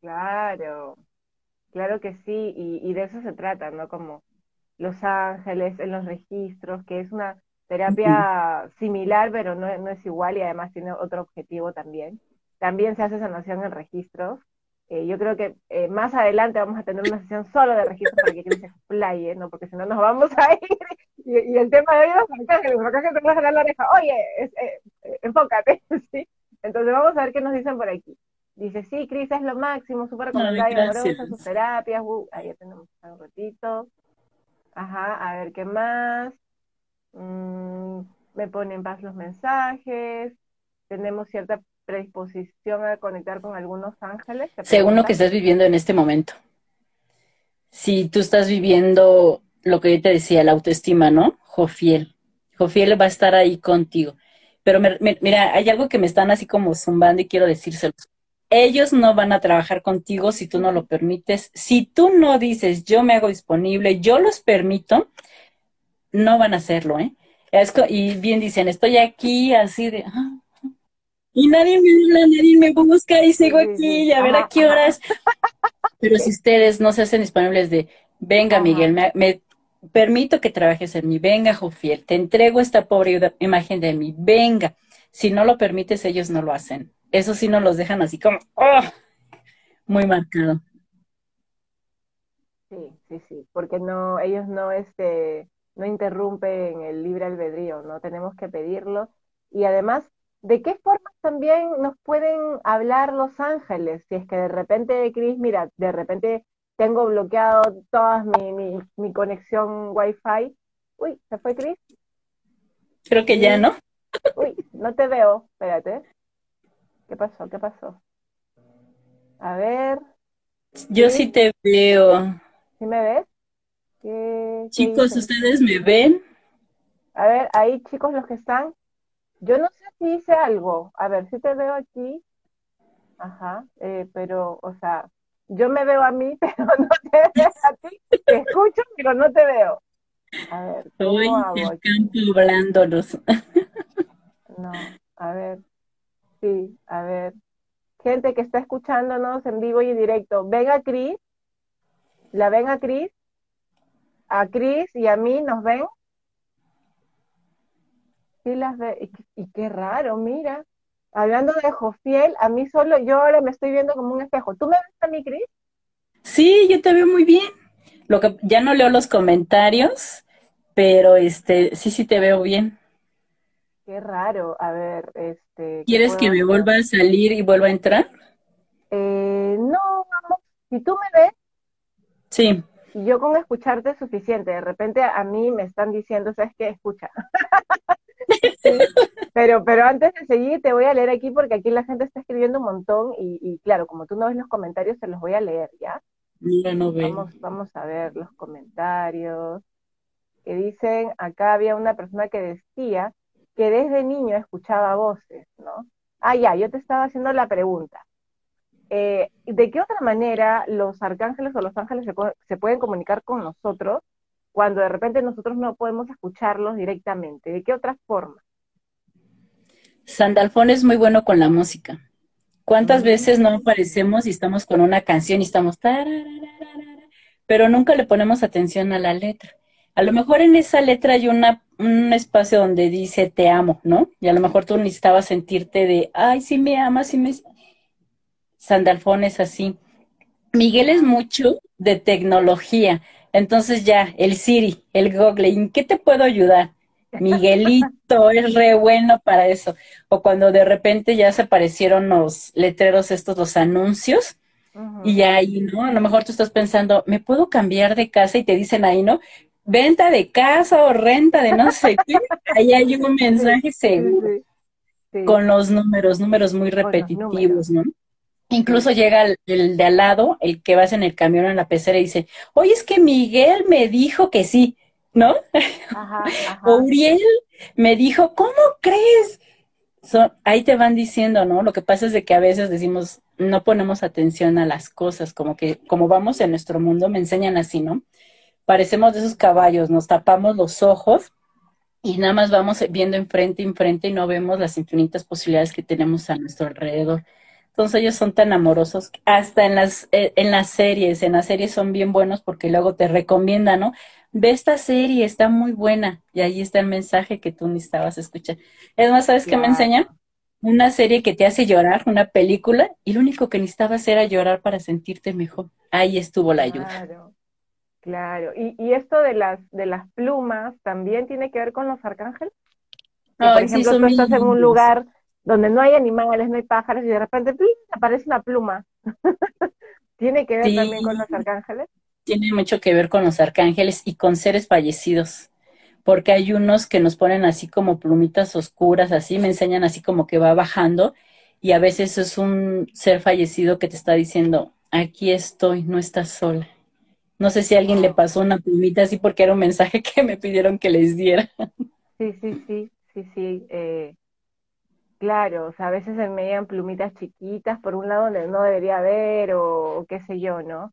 S1: Claro, claro que sí, y, de eso se trata, ¿no? Como Los Ángeles en los registros, que es una terapia similar, pero no, no es igual y además tiene otro objetivo también. También se hace sanación en registros, eh, yo creo que eh, más adelante vamos a tener una sesión solo de registro para que Cris se explaye, ¿no? Porque si no nos vamos a ir. Y, el tema de hoy es arcángeles, los arcángeles te vas a dar la oreja. Oye, eh, enfócate, ¿sí? Entonces vamos a ver qué nos dicen por aquí. Dice, sí, Cris es lo máximo, súper recomendable, amorosa, sus terapias. Uh, ahí ya tenemos un ratito. Ajá, a ver qué más. Mm, me ponen paz los mensajes. Tenemos cierta predisposición a conectar con algunos ángeles?
S2: Según lo que estás viviendo en este momento. Si tú estás viviendo lo que yo te decía, la autoestima, ¿no? Jofiel. Jofiel va a estar ahí contigo. Pero mira, hay algo que me están así como zumbando y quiero decírselo. Ellos no van a trabajar contigo si tú no lo permites. Si tú no dices, yo me hago disponible, yo los permito, no van a hacerlo, ¿eh? y bien dicen, estoy aquí así de, ah, y nadie me habla, nadie me busca y sigo aquí y a ver a qué horas. Pero si ustedes no se hacen disponibles de, venga Miguel, me, permito que trabajes en mí, venga Jofiel, te entrego esta pobre imagen de mí, venga. Si no lo permites, ellos no lo hacen. Eso sí no los dejan así como, oh, muy marcado.
S1: Sí, sí, sí, porque no, ellos no, este, no interrumpen el libre albedrío, ¿no? Tenemos que pedirlo. Y además, ¿De qué forma también nos pueden hablar los ángeles? Si es que de repente, Cris, mira, de repente tengo bloqueado toda mi, mi, mi conexión Wi-Fi. Uy, ¿se fue Cris?
S2: Creo que ya, ¿no?
S1: Uy, no te veo, espérate. ¿Qué pasó? ¿Qué pasó? A ver.
S2: Yo sí te veo.
S1: ¿Sí me ves?
S2: Chicos, ¿ustedes me ven?
S1: A ver, ahí chicos los que están. Yo no sé si hice algo. A ver, si te veo aquí. Ajá, eh, pero, o sea, yo me veo a mí, pero no te veo a ti. Te escucho, pero no te veo. A ver,
S2: ¿cómo hago el campo hablándonos.
S1: No, a ver. Sí, a ver. Gente que está escuchándonos en vivo y en directo, ven a Cris. ¿La ven a Cris? A Cris y a mí nos ven. Sí las ve, y, qué raro, mira. Hablando de Jofiel, a mí solo, yo ahora me estoy viendo como un espejo. ¿Tú me ves a mí, Cris?
S2: Sí, yo te veo muy bien. Lo que ya no leo los comentarios, pero este, sí, sí te veo bien.
S1: Qué raro. A ver, este.
S2: ¿Quieres que me vuelva a salir y vuelva a entrar?
S1: Eh, no, si tú me ves,
S2: sí.
S1: Yo con escucharte es suficiente. De repente a mí me están diciendo, ¿sabes qué? Escucha. Pero, pero antes de seguir, te voy a leer aquí porque aquí la gente está escribiendo un montón y, claro, como tú no ves los comentarios, te los voy a leer, ¿ya?
S2: Mira, no
S1: Vamos, vamos a ver los comentarios que dicen, acá había una persona que decía que desde niño escuchaba voces, ¿no? Ah, ya, yo te estaba haciendo la pregunta. Eh, ¿De qué otra manera los arcángeles o los ángeles se, se pueden comunicar con nosotros cuando de repente nosotros no podemos escucharlos directamente? ¿De qué otra forma?
S2: Sandalfón es muy bueno con la música. ¿Cuántas mm. veces no aparecemos y estamos con una canción y estamos pero nunca le ponemos atención a la letra? A lo mejor en esa letra hay una, un espacio donde dice te amo, ¿no? Y a lo mejor tú necesitabas sentirte de, ay, sí me amas, sí me... Sandalfón es así. Miguel es mucho de tecnología. Entonces ya, el Siri, el Google, ¿en qué te puedo ayudar? Miguelito es re bueno para eso. O cuando de repente ya se aparecieron los letreros estos, los anuncios, y ahí, ¿no? A lo mejor tú estás pensando, ¿me puedo cambiar de casa? Y te dicen ahí, ¿no? Venta de casa o renta de no sé qué. Ahí hay un mensaje seguro. Con los números, números muy repetitivos, ¿no? Incluso llega el, de al lado, el que vas en el camión en la pecera y dice, oye, es que Miguel me dijo que sí. ¿no? Ajá, Uriel me dijo, ¿cómo crees? ahí te van diciendo, ¿no? Lo que pasa es de que a veces decimos, no ponemos atención a las cosas, como que como vamos en nuestro mundo, me enseñan así, ¿no? Parecemos de esos caballos, nos tapamos los ojos y nada más vamos viendo enfrente, enfrente y no vemos las infinitas posibilidades que tenemos a nuestro alrededor. Entonces ellos son tan amorosos, hasta en las, eh, en las series, en las series son bien buenos porque luego te recomiendan, ¿no? ve esta serie, está muy buena. Y ahí está el mensaje que tú necesitabas escuchar. Es más, ¿sabes qué me enseña? Una serie que te hace llorar, una película, y lo único que necesitabas era llorar para sentirte mejor. Ahí estuvo la ayuda.
S1: Claro, claro. ¿Y, y esto de las, de las plumas también tiene que ver con los arcángeles? por ejemplo, tú estás en un lugar donde no hay animales, no hay pájaros, y de repente aparece una pluma. ¿Tiene que ver también con los arcángeles?
S2: tiene mucho que ver con los arcángeles y con seres fallecidos, porque hay unos que nos ponen así como plumitas oscuras, así me enseñan así como que va bajando y a veces es un ser fallecido que te está diciendo, aquí estoy, no estás sola. No sé si a alguien le pasó una plumita así porque era un mensaje que me pidieron que les diera.
S1: Sí, sí, sí, sí, sí. Eh, claro, o sea, a veces se me llegan plumitas chiquitas por un lado donde no debería haber o qué sé yo, ¿no?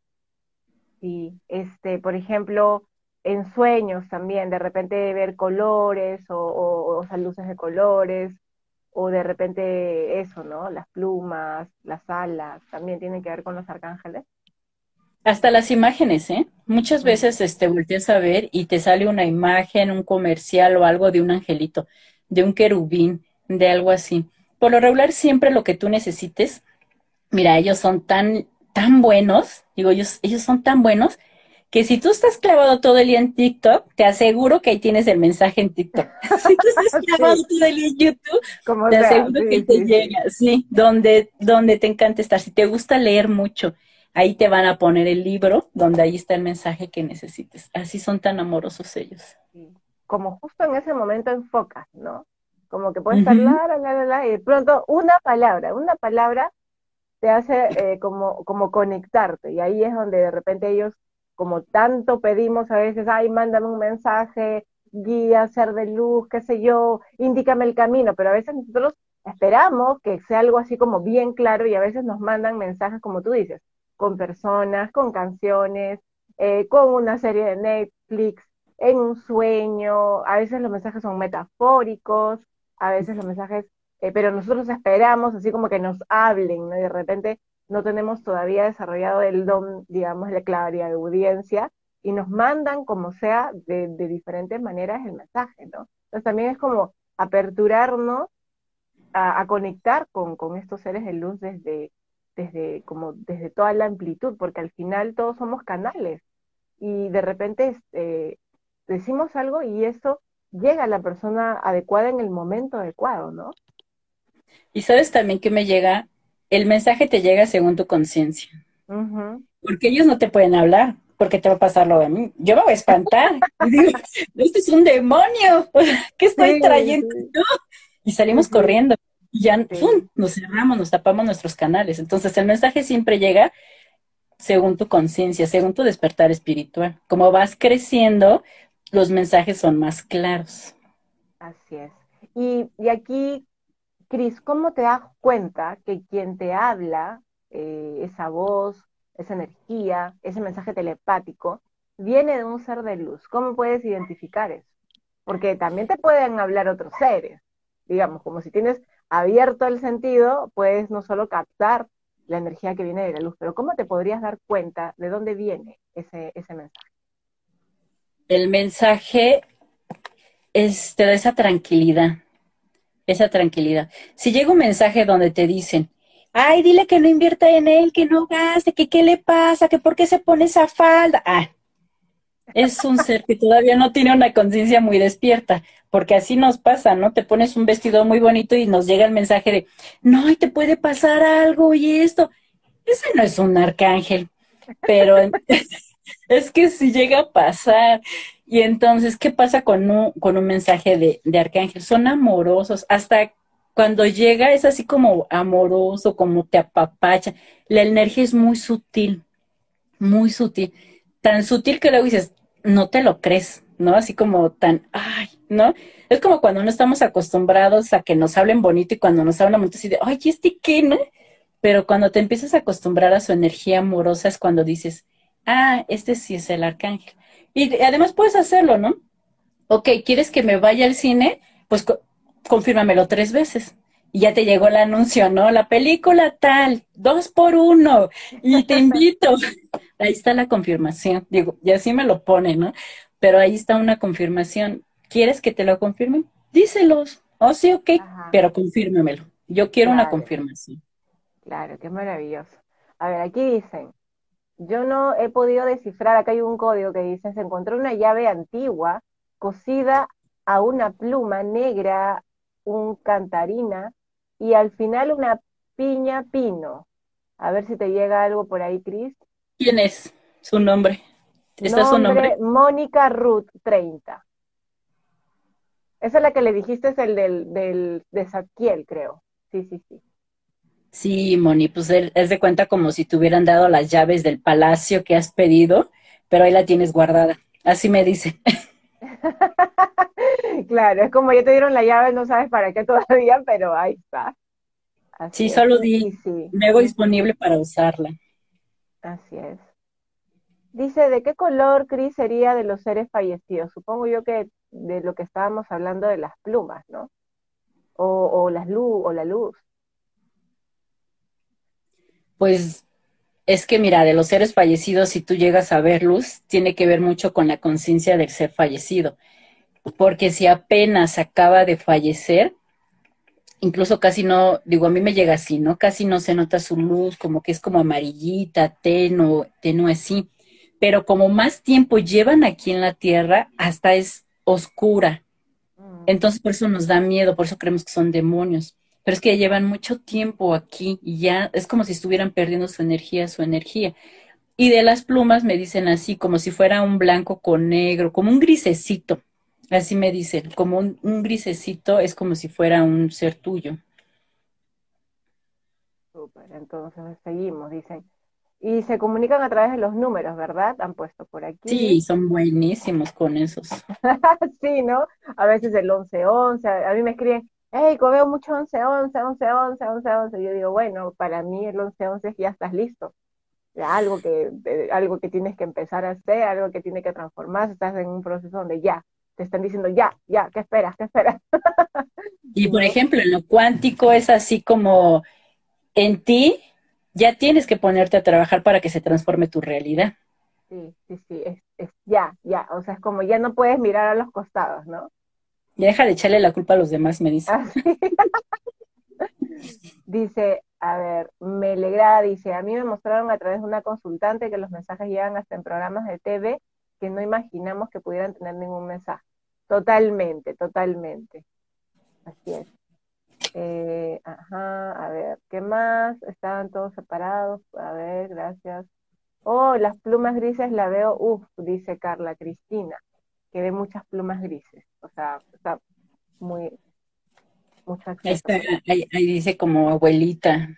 S1: Sí, este, por ejemplo, en sueños también, de repente ver colores o, o, luces de colores, o de repente eso, ¿no? Las plumas, las alas, también tienen que ver con los arcángeles.
S2: Hasta las imágenes, ¿eh? Muchas veces este, volteas a ver y te sale una imagen, un comercial o algo de un angelito, de un querubín, de algo así. Por lo regular, siempre lo que tú necesites, mira, ellos son tan tan buenos, digo, ellos, ellos son tan buenos, que si tú estás clavado todo el día en TikTok, te aseguro que ahí tienes el mensaje en TikTok. si tú estás clavado todo el día en YouTube, te aseguro que te llega, sí, donde, donde te encanta estar. Si te gusta leer mucho, ahí te van a poner el libro donde ahí está el mensaje que necesites. Así son tan amorosos ellos.
S1: Como justo en ese momento enfocas, ¿no? Como que puedes estar la, la, la, y de pronto una palabra, una palabra te hace eh, como, como conectarte. Y ahí es donde de repente ellos, como tanto pedimos a veces, ay, mándame un mensaje, guía, ser de luz, qué sé yo, indícame el camino, pero a veces nosotros esperamos que sea algo así como bien claro y a veces nos mandan mensajes, como tú dices, con personas, con canciones, eh, con una serie de Netflix, en un sueño, a veces los mensajes son metafóricos, a veces los mensajes eh, pero nosotros esperamos así como que nos hablen, ¿no? Y de repente no tenemos todavía desarrollado el don, digamos, la claridad de audiencia, y nos mandan como sea de, diferentes maneras el mensaje, ¿no? Entonces también es como aperturarnos a, conectar con, con, estos seres de luz desde, desde, como desde toda la amplitud, porque al final todos somos canales, y de repente este, decimos algo y eso llega la persona adecuada en el momento adecuado, ¿no?
S2: Y sabes también que me llega, el mensaje te llega según tu conciencia. Porque ellos no te pueden hablar, porque te va a pasar lo de mí. Yo me voy a espantar. y digo, esto es un demonio. ¿Qué estoy trayendo yo? Y salimos corriendo. Y ya nos cerramos, nos tapamos nuestros canales. Entonces el mensaje siempre llega según tu conciencia, según tu despertar espiritual. Como vas creciendo, los mensajes son más claros.
S1: Así es. Y, y aquí, Cris, ¿cómo te das cuenta que quien te habla, eh, esa voz, esa energía, ese mensaje telepático, viene de un ser de luz? ¿Cómo puedes identificar eso? Porque también te pueden hablar otros seres, digamos, como si tienes abierto el sentido, puedes no solo captar la energía que viene de la luz, pero ¿cómo te podrías dar cuenta de dónde viene ese, ese mensaje?
S2: El mensaje es, te da esa tranquilidad, esa tranquilidad. Si llega un mensaje donde te dicen, ay, dile que no invierta en él, que no gaste, que qué le pasa, que por qué se pone esa falda, ah, es un ser que todavía no tiene una conciencia muy despierta, porque así nos pasa, ¿no? Te pones un vestido muy bonito y nos llega el mensaje de, no, y te puede pasar algo y esto. Ese no es un arcángel, pero es que si llega a pasar. Y entonces, ¿qué pasa con un, con un mensaje de, de arcángel? Son amorosos, hasta cuando llega es así como amoroso, como te apapacha. La energía es muy sutil, muy sutil. Tan sutil que luego dices, no te lo crees, ¿no? Así como tan, ay, ¿no? Es como cuando no estamos acostumbrados a que nos hablen bonito y cuando nos hablan bonito así de, ay, ¿este qué, no? Pero cuando te empiezas a acostumbrar a su energía amorosa es cuando dices, ah, este sí es el arcángel. Y además puedes hacerlo, ¿no? Ok, ¿quieres que me vaya al cine? Pues confírmamelo tres veces. Y ya te llegó el anuncio, ¿no? La película tal, dos por uno, y te invito ahí está la confirmación. Digo, y así me lo pone, ¿no? Pero ahí está una confirmación. ¿Quieres que te lo confirmen? Díselos. Oh, sí, ok, pero confírmemelo. Yo quiero una confirmación.
S1: Claro, qué maravilloso. A ver, aquí dicen, yo no he podido descifrar, acá hay un código que dice, se encontró una llave antigua cosida a una pluma negra, un cantarina y al final una piña pino. A ver si te llega algo por ahí, Cris.
S2: ¿Quién es su nombre?
S1: ¿Está su nombre? Mónica Ruth 30. Esa es la que le dijiste, es el del, del, de Zadkiel, creo. Sí, sí, sí.
S2: Sí, Moni, pues es de cuenta como si te hubieran dado las llaves del palacio que has pedido, pero ahí la tienes guardada. Así me dice.
S1: claro, es como ya te dieron la llave, no sabes para qué todavía, pero ahí está.
S2: sí, solo di, hago disponible para usarla.
S1: Así es. Dice, ¿de qué color, Cris, sería de los seres fallecidos? Supongo yo que de lo que estábamos hablando de las plumas, ¿no? O, o, las luz, o la luz.
S2: Pues es que mira, de los seres fallecidos, si tú llegas a ver luz, tiene que ver mucho con la conciencia del ser fallecido. Porque si apenas acaba de fallecer, incluso casi no, digo, a mí me llega así, ¿no? Casi no se nota su luz, como que es como amarillita, tenue, tenue así. Pero como más tiempo llevan aquí en la tierra, hasta es oscura. Mm. Entonces por eso nos da miedo, por eso creemos que son demonios. Pero es que llevan mucho tiempo aquí y ya es como si estuvieran perdiendo su energía, su energía. Y de las plumas me dicen así, como si fuera un blanco con negro, como un grisecito. Así me dicen, como un, grisecito es como si fuera un ser tuyo.
S1: Súper, entonces seguimos, dicen. Y se comunican a través de los números, ¿verdad? Han puesto por aquí.
S2: Sí, son buenísimos con esos.
S1: sí, ¿no? A veces el 11-11, a mí me escriben, hey, veo mucho 11-11, 11-11, 11-11. Yo digo, bueno, para mí el 11-11 es ya estás listo. Ya algo que, algo que tienes que empezar a hacer, algo que tiene que transformarse, estás en un proceso donde ya, te están diciendo, ya, ya, ¿qué esperas? ¿Qué esperas?
S2: y por ejemplo, en lo cuántico es así como en ti ya tienes que ponerte a trabajar para que se transforme tu realidad.
S1: Sí, sí, sí, es, ya, ya, o sea, es como ya no puedes mirar a los costados, ¿no?
S2: Ya deja de echarle la culpa a los demás, me dice. Ah,
S1: dice, a ver, me alegra, dice, a mí me mostraron a través de una consultante que los mensajes llegan hasta en programas de TV que no imaginamos que pudieran tener ningún mensaje. Totalmente, totalmente. Así es. Eh, ajá, a ver, ¿qué más? Estaban todos separados. A ver, gracias. Oh, las plumas grises la veo, uff, dice Carla Cristina, que ve muchas plumas grises. O sea, está muy, mucho
S2: ahí, está, ahí, dice como abuelita.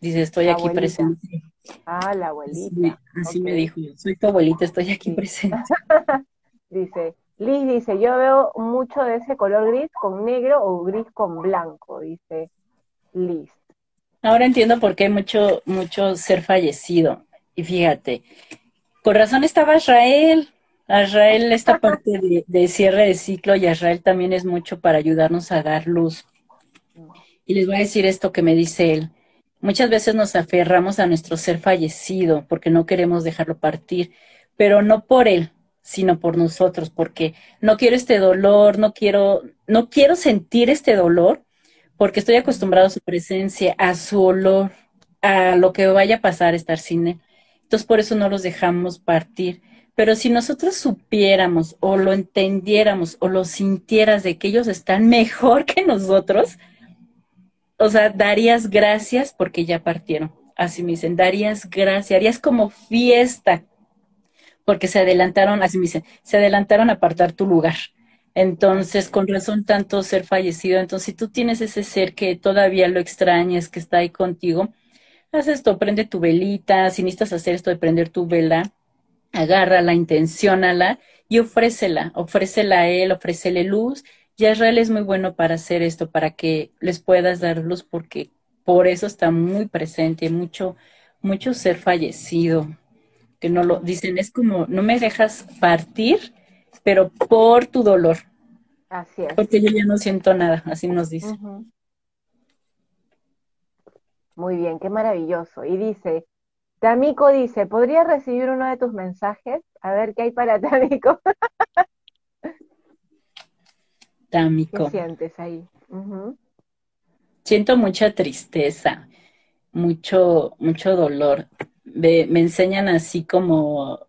S2: Dice, estoy aquí presente.
S1: Ah, la abuelita.
S2: Así, me dijo, soy tu abuelita, estoy aquí presente.
S1: dice, Liz dice, yo veo mucho de ese color gris con negro o gris con blanco, dice Liz.
S2: Ahora entiendo por qué hay mucho, mucho ser fallecido. Y fíjate, por razón estaba Israel. Israel, esta parte de, de, cierre de ciclo, y Israel también es mucho para ayudarnos a dar luz. Y les voy a decir esto que me dice él. Muchas veces nos aferramos a nuestro ser fallecido porque no queremos dejarlo partir, pero no por él, sino por nosotros, porque no quiero este dolor, no quiero, no quiero sentir este dolor, porque estoy acostumbrado a su presencia, a su olor, a lo que vaya a pasar estar sin él. Entonces por eso no los dejamos partir. Pero si nosotros supiéramos o lo entendiéramos o lo sintieras de que ellos están mejor que nosotros, o sea, darías gracias porque ya partieron. Así me dicen, darías gracias, harías como fiesta porque se adelantaron, así me dicen, se adelantaron a apartar tu lugar. Entonces, con razón tanto ser fallecido. Entonces, si tú tienes ese ser que todavía lo extrañas, que está ahí contigo, haz esto, prende tu velita, si necesitas hacer esto de prender tu vela, agárrala, intenciónala y ofrécela, ofrécela a él, ofrécele luz. Y Israel es muy bueno para hacer esto, para que les puedas dar luz, porque por eso está muy presente, mucho, mucho ser fallecido, que no lo dicen, es como, no me dejas partir, pero por tu dolor.
S1: Así es.
S2: Porque yo ya no siento nada, así nos dice.
S1: Muy bien, qué maravilloso. Y dice, Tamiko dice, ¿podría recibir uno de tus mensajes? A ver qué hay para Tamiko.
S2: Tamiko.
S1: ¿Qué sientes ahí?
S2: Siento mucha tristeza, mucho, mucho dolor. Me, me enseñan así como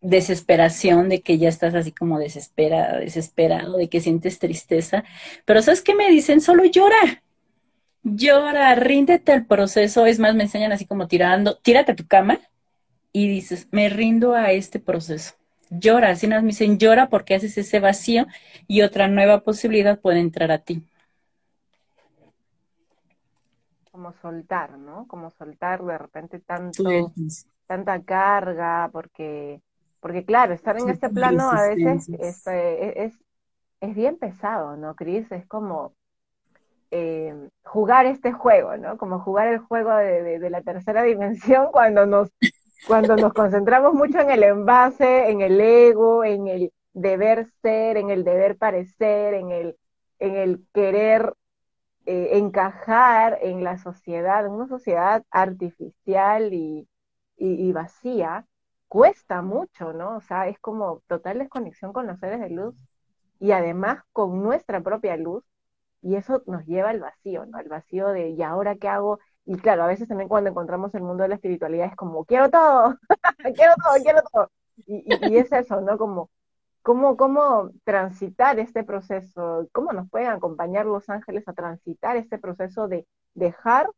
S2: desesperación de que ya estás así como desesperada, desesperado, de que sientes tristeza. Pero ¿sabes qué me dicen? Solo llora llora, ríndete al proceso. Es más, me enseñan así como tirando, tírate a tu cama y dices, me rindo a este proceso. Llora, así nos me dicen, llora porque haces ese vacío y otra nueva posibilidad puede entrar a ti.
S1: Como soltar, ¿no? Como soltar de repente tanto, tanta carga, porque, porque claro, estar en este plano a veces es, es, es bien pesado, ¿no, Cris? Es como, eh, jugar este juego, ¿no? Como jugar el juego de, la tercera dimensión cuando nos, cuando nos concentramos mucho en el envase, en el ego, en el deber ser, en el deber parecer, en el, en el querer eh, encajar en la sociedad, en una sociedad artificial y, y vacía, cuesta mucho, ¿no? O sea, es como total desconexión con los seres de luz y además con nuestra propia luz y eso nos lleva al vacío, ¿no? Al vacío de, ¿y ahora qué hago? Y claro, a veces también cuando encontramos el mundo de la espiritualidad es como, quiero todo, quiero todo, quiero todo. Y, es eso, ¿no? Como, ¿cómo, ¿cómo transitar este proceso? ¿Cómo nos pueden acompañar los ángeles a transitar este proceso de dejar,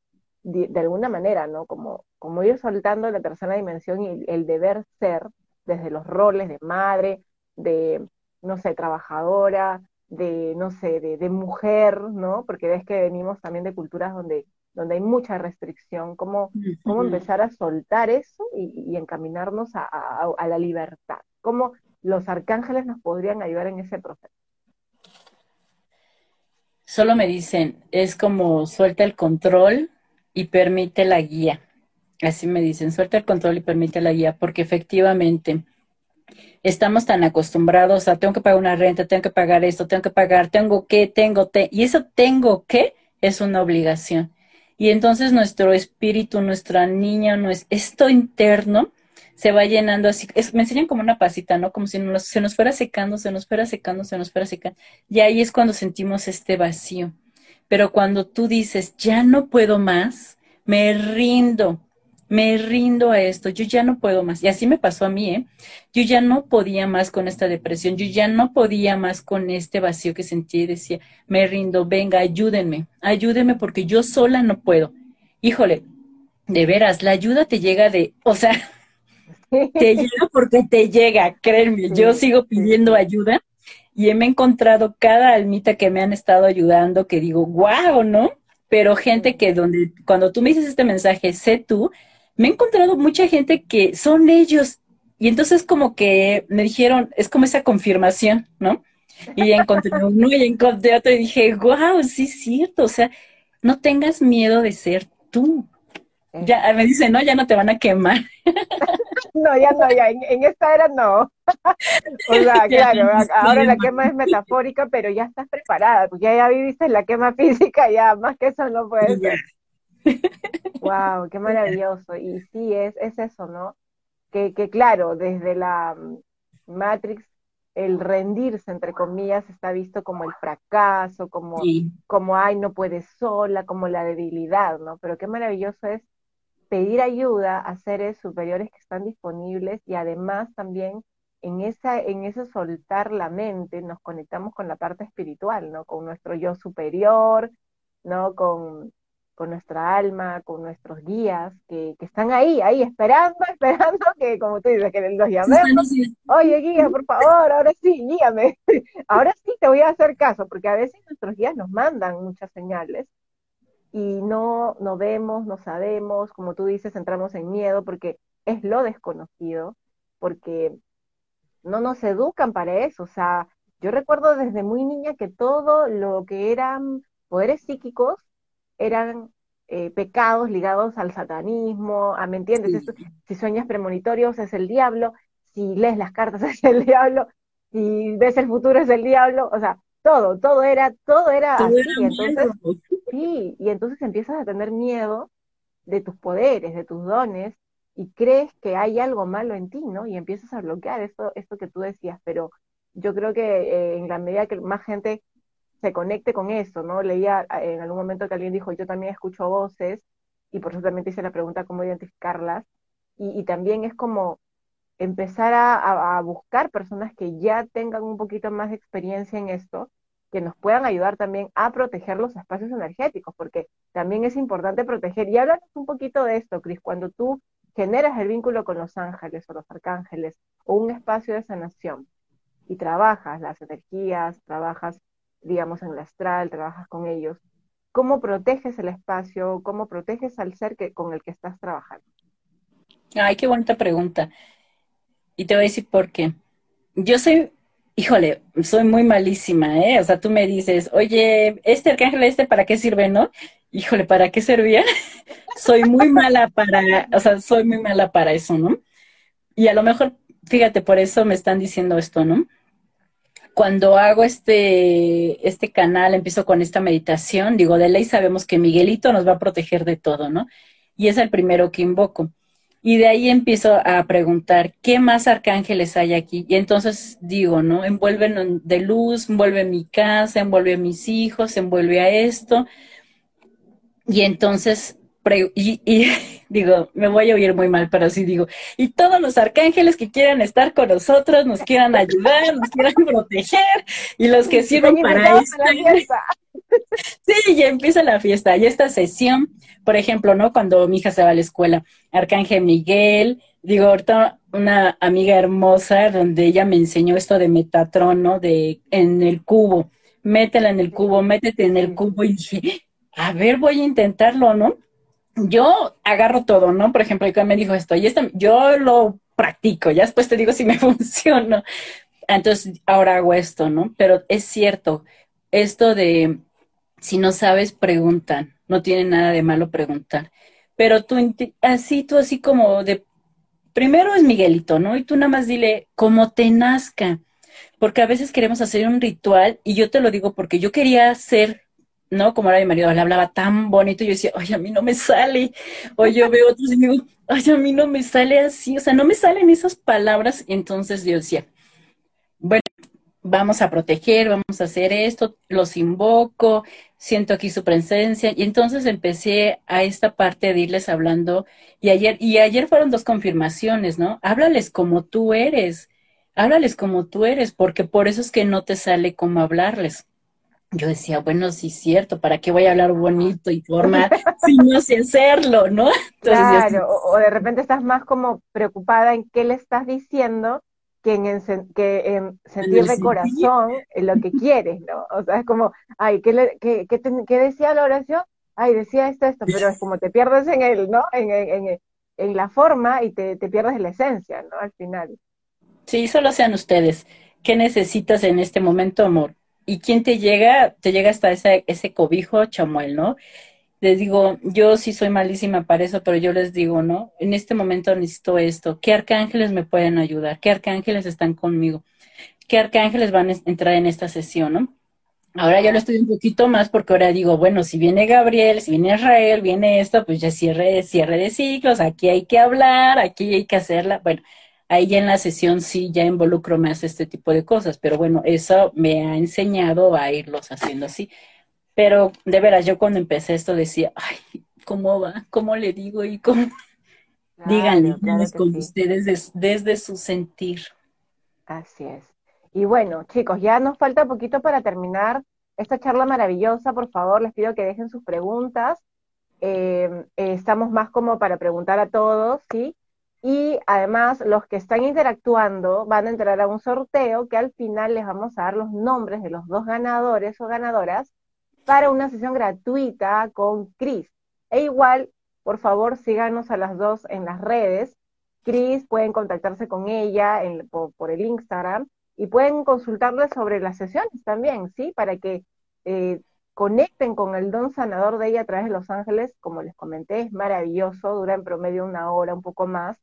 S1: de, alguna manera, ¿no? Como, como ir soltando la tercera dimensión y el deber ser desde los roles de madre, de, no sé, trabajadora, de, no sé, de, mujer, ¿no? Porque ves que venimos también de culturas donde, donde hay mucha restricción, cómo, cómo empezar a soltar eso y, encaminarnos a, la libertad, cómo los arcángeles nos podrían ayudar en ese proceso.
S2: Solo me dicen, es como suelta el control y permite la guía. Así me dicen, suelta el control y permite la guía, porque efectivamente estamos tan acostumbrados a tengo que pagar una renta, tengo que pagar esto, tengo que pagar, tengo que, tengo, te, y eso tengo que es una obligación. Y entonces nuestro espíritu, nuestra niña, nuestro, esto interno se va llenando así, me enseñan como una pasita, ¿no? Como si se nos fuera secando, se nos fuera secando, se nos fuera secando. Y ahí es cuando sentimos este vacío. Pero cuando tú dices, ya no puedo más, me rindo, me rindo a esto, yo ya no puedo más. Y así me pasó a mí, ¿eh? Yo ya no podía más con esta depresión, yo ya no podía más con este vacío que sentí y decía, me rindo, venga, ayúdenme, ayúdenme porque yo sola no puedo. Híjole, de veras, la ayuda te llega de, o sea, te llega porque te llega, créeme, yo sigo pidiendo ayuda y me he encontrado cada almita que me han estado ayudando que digo, wow, ¿no? Pero gente que donde, cuando tú me dices este mensaje, sé tú, me he encontrado mucha gente que son ellos. Y entonces como que me dijeron, es como esa confirmación, ¿no? Y encontré uno y encontré otro y dije, wow, sí es cierto, o sea, no tengas miedo de ser tú. Ya me dice, no, ya no te van a quemar.
S1: No, ya no, ya, en, esta era no. O sea, claro, ahora la quema es metafórica, pero ya estás preparada, porque ya, ya viviste la quema física, ya más que eso no puede ser. Wow, qué maravilloso. Y sí, es, es eso, ¿no? Que, que claro, desde la mm, Matrix el rendirse, entre comillas, está visto como el fracaso, como, como, ay, no puedes sola, como la debilidad, ¿no? Pero qué maravilloso es pedir ayuda a seres superiores que están disponibles y además también en esa en eso soltar la mente nos conectamos con la parte espiritual, ¿no? Con nuestro yo superior, ¿no? Con, con nuestra alma, con nuestros guías, que, que, están ahí, ahí esperando, esperando que, como tú dices, que los llamemos. Oye, guía, por favor, ahora sí, guíame. ahora sí te voy a hacer caso, porque a veces nuestros guías nos mandan muchas señales y no, no vemos, no sabemos, como tú dices, entramos en miedo porque es lo desconocido, porque no nos educan para eso. O sea, yo recuerdo desde muy niña que todo lo que eran poderes psíquicos eran eh, pecados ligados al satanismo, a, ¿me entiendes? si sueñas premonitorios es el diablo, si lees las cartas es el diablo, si ves el futuro es el diablo, o sea, todo, todo era, todo era así. entonces, sí, y entonces empiezas a tener miedo de tus poderes, de tus dones, y crees que hay algo malo en ti, ¿no? Y empiezas a bloquear esto, esto que tú decías, pero yo creo que eh, en la medida que más gente se conecte con eso, ¿no? Leía eh, en algún momento que alguien dijo, yo también escucho voces, y por eso también hice la pregunta cómo identificarlas, y, y también es como empezar a, buscar personas que ya tengan un poquito más de experiencia en esto, que nos puedan ayudar también a proteger los espacios energéticos, porque también es importante proteger. Y háblanos un poquito de esto, Cris, cuando tú generas el vínculo con los ángeles o los arcángeles o un espacio de sanación y trabajas las energías, trabajas, digamos, en el astral, trabajas con ellos, ¿cómo proteges el espacio? ¿Cómo proteges al ser que, con el que estás trabajando?
S2: Ay, qué bonita pregunta. Y te voy a decir por qué. Yo soy, híjole, soy muy malísima, ¿eh? O sea, tú me dices, oye, este arcángel, este, ¿para qué sirve, no? Híjole, ¿para qué servía? soy muy mala para, o sea, soy muy mala para eso, ¿no? Y a lo mejor, fíjate, por eso me están diciendo esto, ¿no? Cuando hago este, este canal, empiezo con esta meditación, digo, de ley sabemos que Miguelito nos va a proteger de todo, ¿no? Y es el primero que invoco. Y de ahí empiezo a preguntar, ¿qué más arcángeles hay aquí? Y entonces digo, ¿no? Envuelven de luz, envuelve mi casa, envuelve a mis hijos, envuelve a esto. Y entonces, y, digo, me voy a oír muy mal, pero sí digo, y todos los arcángeles que quieran estar con nosotros, nos quieran ayudar, nos quieran proteger, y los que sirven para esto. Sí, ya empieza la fiesta. Y esta sesión, por ejemplo, ¿no? Cuando mi hija se va a la escuela, Arcángel Miguel, digo, ahorita una amiga hermosa donde ella me enseñó esto de Metatron, ¿no? De en el cubo, métela en el cubo, métete en el cubo y dije, a ver, voy a intentarlo, ¿no? Yo agarro todo, ¿no? Por ejemplo, ella me dijo esto, y esto, yo lo practico, ya después te digo si me funciona. Entonces, ahora hago esto, ¿no? Pero es cierto, esto de si no sabes, preguntan. No tiene nada de malo preguntar. Pero tú, así, tú así como de, primero es Miguelito, ¿no? Y tú nada más dile, como te nazca. Porque a veces queremos hacer un ritual, y yo te lo digo porque yo quería hacer, ¿no? Como era mi marido, le hablaba tan bonito, y yo decía, ay, a mí no me sale. O yo veo otros y digo, ay, a mí no me sale así. O sea, no me salen esas palabras. Entonces yo decía, bueno, vamos a proteger, vamos a hacer esto, los invoco, siento aquí su presencia. Y entonces empecé a esta parte de irles hablando. Y ayer, y ayer fueron dos confirmaciones, ¿no? Háblales como tú eres. Háblales como tú eres, porque por eso es que no te sale como hablarles. Yo decía, bueno, sí es cierto, ¿para qué voy a hablar bonito y formal si no sé hacerlo, no?
S1: claro, o, de repente estás más como preocupada en qué le estás diciendo que en, que en sentir de corazón lo que quieres, ¿no? O sea, es como, ay, ¿qué, le, qué, qué, decía la oración? Ay, decía esto, esto, pero es como te pierdes en el, ¿no? En, en, en la forma y te, te pierdes la esencia, ¿no? Al final.
S2: Sí, solo sean ustedes. ¿Qué necesitas en este momento, amor? ¿Y quién te llega? Te llega hasta ese, ese cobijo, Chamuel, ¿no? Les digo, yo sí soy malísima para eso, pero yo les digo, ¿no? En este momento necesito esto. ¿Qué arcángeles me pueden ayudar? ¿Qué arcángeles están conmigo? ¿Qué arcángeles van a entrar en esta sesión, no? Ahora ya lo estoy un poquito más porque ahora digo, bueno, si viene Gabriel, si viene Israel, viene esto, pues ya cierre, cierre de ciclos, aquí hay que hablar, aquí hay que hacerla. Bueno, ahí ya en la sesión sí ya involucro más este tipo de cosas, pero bueno, eso me ha enseñado a irlos haciendo así. Pero de veras, yo cuando empecé esto decía, ay, ¿cómo va? ¿Cómo le digo? Y cómo... Díganle con ustedes desde su sentir.
S1: Así es. Y bueno, chicos, ya nos falta poquito para terminar esta charla maravillosa. Por favor, les pido que dejen sus preguntas. Eh, eh, estamos más como para preguntar a todos, ¿sí? Y además, los que están interactuando van a entrar a un sorteo que al final les vamos a dar los nombres de los dos ganadores o ganadoras para una sesión gratuita con Cris. E igual, por favor, síganos a las dos en las redes. Cris, pueden contactarse con ella por, el Instagram y pueden consultarle sobre las sesiones también, ¿sí? Para que eh, conecten con el don sanador de ella a través de Los Ángeles, como les comenté, es maravilloso, dura en promedio una hora, un poco más,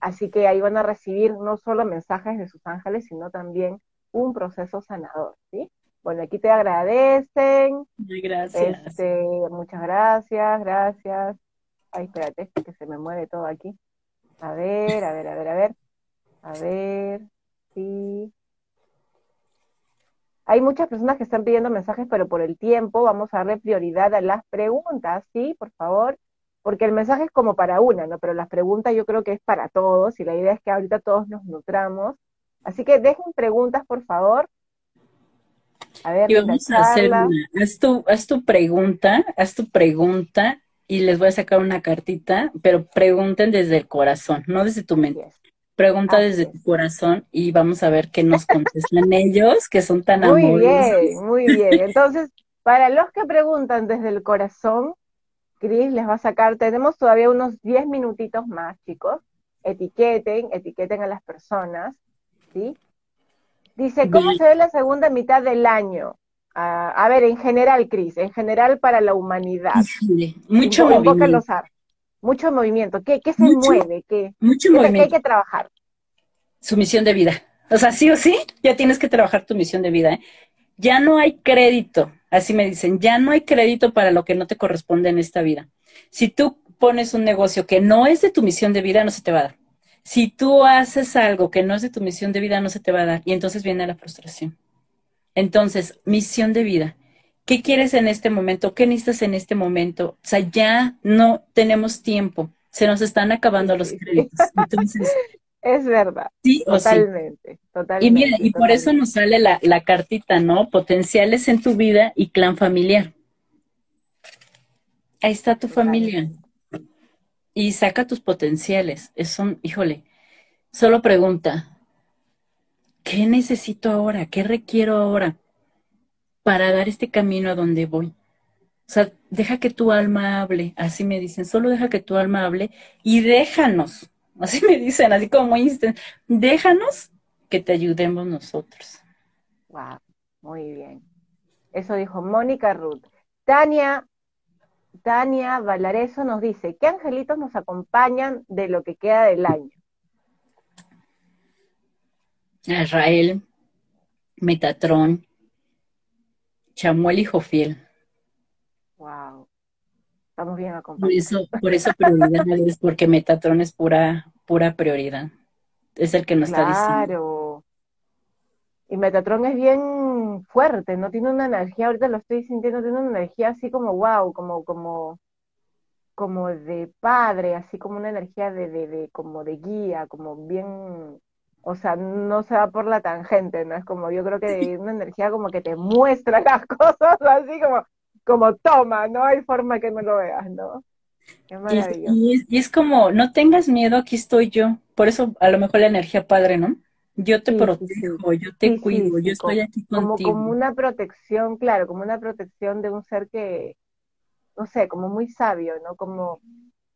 S1: así que ahí van a recibir no solo mensajes de sus ángeles, sino también un proceso sanador, ¿sí? Bueno, aquí te agradecen.
S2: Gracias.
S1: Este, muchas gracias, gracias. Ay, espérate, que se me mueve todo aquí. A ver, a ver, a ver, a ver. A ver, sí. Hay muchas personas que están pidiendo mensajes, pero por el tiempo vamos a darle prioridad a las preguntas, ¿sí? Por favor, porque el mensaje es como para una, ¿no? Pero las preguntas yo creo que es para todos y la idea es que ahorita todos nos nutramos. Así que dejen preguntas, por favor.
S2: A ver, y vamos a hacer una. Haz tu, haz tu pregunta, haz tu pregunta y les voy a sacar una cartita, pero pregunten desde el corazón, no desde tu mente. Pregunta desde tu corazón y vamos a ver qué nos contestan ellos, que son tan
S1: muy Muy bien, muy bien. Entonces, para los que preguntan desde el corazón, Cris les va a sacar, tenemos todavía unos 10 minutitos más, chicos. Etiqueten, etiqueten a las personas, ¿sí? Dice, ¿cómo se ve la segunda mitad del año? Ah, a ver, en general, Cris, en general para la humanidad.
S2: mucho movimiento.
S1: Mucho movimiento. ¿Qué, qué se mueve? ¿Qué,
S2: mucho
S1: movimiento. hay que trabajar?
S2: Su misión de vida. O sea, sí o sí, ya tienes que trabajar tu misión de vida. ¿eh? Ya no hay crédito, así me dicen, ya no hay crédito para lo que no te corresponde en esta vida. Si tú pones un negocio que no es de tu misión de vida, no se te va a dar. Si tú haces algo que no es de tu misión de vida, no se te va a dar. Y entonces viene la frustración. Entonces, misión de vida. ¿Qué quieres en este momento? ¿Qué necesitas en este momento? O sea, ya no tenemos tiempo. Se nos están acabando los créditos. Entonces,
S1: es verdad.
S2: Sí,
S1: totalmente, totalmente.
S2: Y mira, y por eso nos sale la, la, cartita, ¿no? Potenciales en tu vida y clan familiar. Ahí está tu familia y saca tus potenciales. Es un, híjole, solo pregunta, ¿qué necesito ahora? ¿Qué requiero ahora para dar este camino a donde voy? O sea, deja que tu alma hable, así me dicen, solo deja que tu alma hable y déjanos, así me dicen, así como instant, déjanos que te ayudemos nosotros.
S1: Wow, muy bien. Eso dijo Mónica Ruth. Tania Tania Valareso nos dice, ¿qué angelitos nos acompañan de lo que queda del año?
S2: Israel, Metatrón, Chamuel y Jofiel.
S1: Estamos bien acompañados.
S2: Por eso, por eso prioridad es porque Metatrón es pura, pura prioridad. Es el que nos está diciendo.
S1: Claro. Y Metatron es bien fuerte, ¿no? Tiene una energía, ahorita lo estoy sintiendo, tiene una energía así como wow, como, como, como de padre, así como una energía de, de, de como de guía, como bien, o sea, no se va por la tangente, ¿no? Es como, yo creo que una energía como que te muestra las cosas, así como, como toma, no hay forma que no lo veas, ¿no?
S2: Y es, y, es, como, no tengas miedo, aquí estoy yo. Por eso a lo mejor la energía padre, ¿no? Yo te protejo, yo te cuido, yo estoy aquí
S1: contigo. Como, como una protección, claro, como una protección de un ser que, no sé, como muy sabio, ¿no? Como,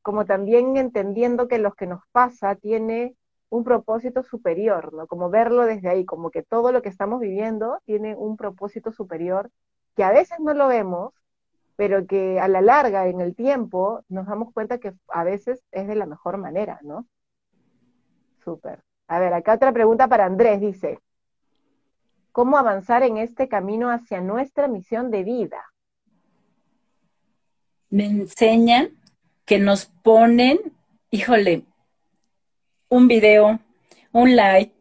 S1: como también entendiendo que lo que nos pasa tiene un propósito superior, ¿no? Como verlo desde ahí, como que todo lo que estamos viviendo tiene un propósito superior que a veces no lo vemos, pero que a la larga, en el tiempo, nos damos cuenta que a veces es de la mejor manera, ¿no? Súper. A ver, acá otra pregunta para Andrés, dice, ¿cómo avanzar en este camino hacia nuestra misión de vida?
S2: Me enseñan que nos ponen, híjole, un video, un like,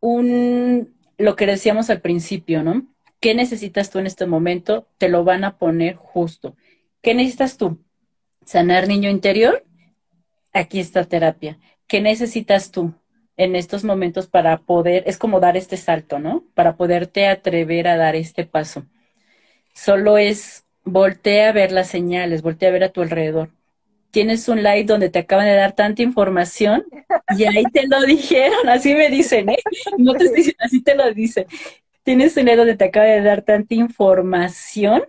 S2: un, lo que decíamos al principio, ¿no? ¿Qué necesitas tú en este momento? Te lo van a poner justo. ¿Qué necesitas tú? ¿Sanar niño interior? Aquí está terapia. ¿Qué necesitas tú en estos momentos para poder, es como dar este salto, ¿no? Para poderte atrever a dar este paso. Solo es voltea a ver las señales, voltea a ver a tu alrededor. Tienes un like donde te acaban de dar tanta información y ahí te lo dijeron, así me dicen, ¿eh? No te diciendo, así te lo dicen tienes un donde te acaba de dar tanta información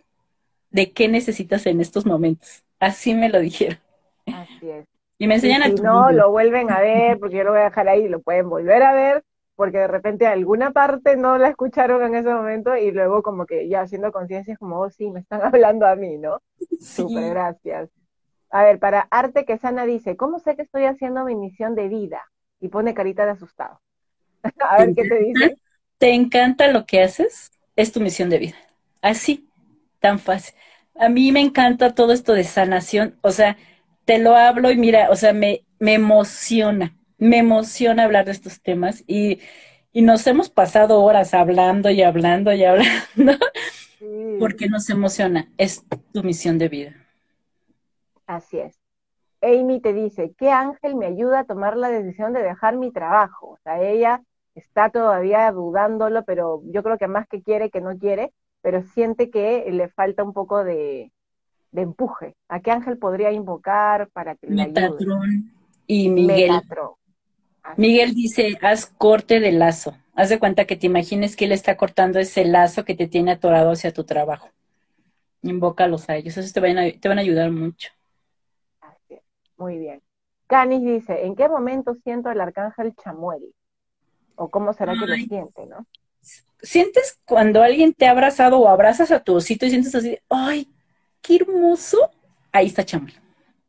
S2: de qué necesitas en estos momentos. Así me lo dijeron.
S1: Así es.
S2: Y me enseñan
S1: y si no, lo vuelven a ver, porque yo lo voy a dejar ahí, lo pueden volver a ver, porque de repente alguna parte no la escucharon en ese momento y luego como que ya haciendo conciencia es como, oh sí, me están hablando a mí, ¿no? Sí. Súper, gracias. A ver, para Arte que Sana dice, ¿cómo sé que estoy haciendo mi misión de vida? Y pone carita de asustado. a ver qué te dice
S2: te encanta lo que haces, es tu misión de vida. Así, tan fácil. A mí me encanta todo esto de sanación, o sea, te lo hablo y mira, o sea, me, me emociona, me emociona hablar de estos temas y, y nos hemos pasado horas hablando y hablando y hablando, porque nos emociona, es tu misión de vida.
S1: Así es. Amy te dice, ¿qué ángel me ayuda a tomar la decisión de dejar mi trabajo? O sea, ella está todavía dudándolo, pero yo creo que más que quiere que no quiere, pero siente que le falta un poco de, empuje. ¿A qué ángel podría invocar para que le ayude?
S2: y Miguel. Miguel dice, haz corte de lazo. Haz de cuenta que te imagines que él está cortando ese lazo que te tiene atorado hacia tu trabajo. Invócalos a ellos, eso te van a, te van a ayudar mucho.
S1: Así Muy bien. Canis dice, ¿en qué momento siento el arcángel Chamuel? O cómo será que lo siente, ¿no?
S2: ¿Sientes cuando alguien te ha abrazado o abrazas a tu osito y sientes así, ay, qué hermoso? Ahí está Chamuel.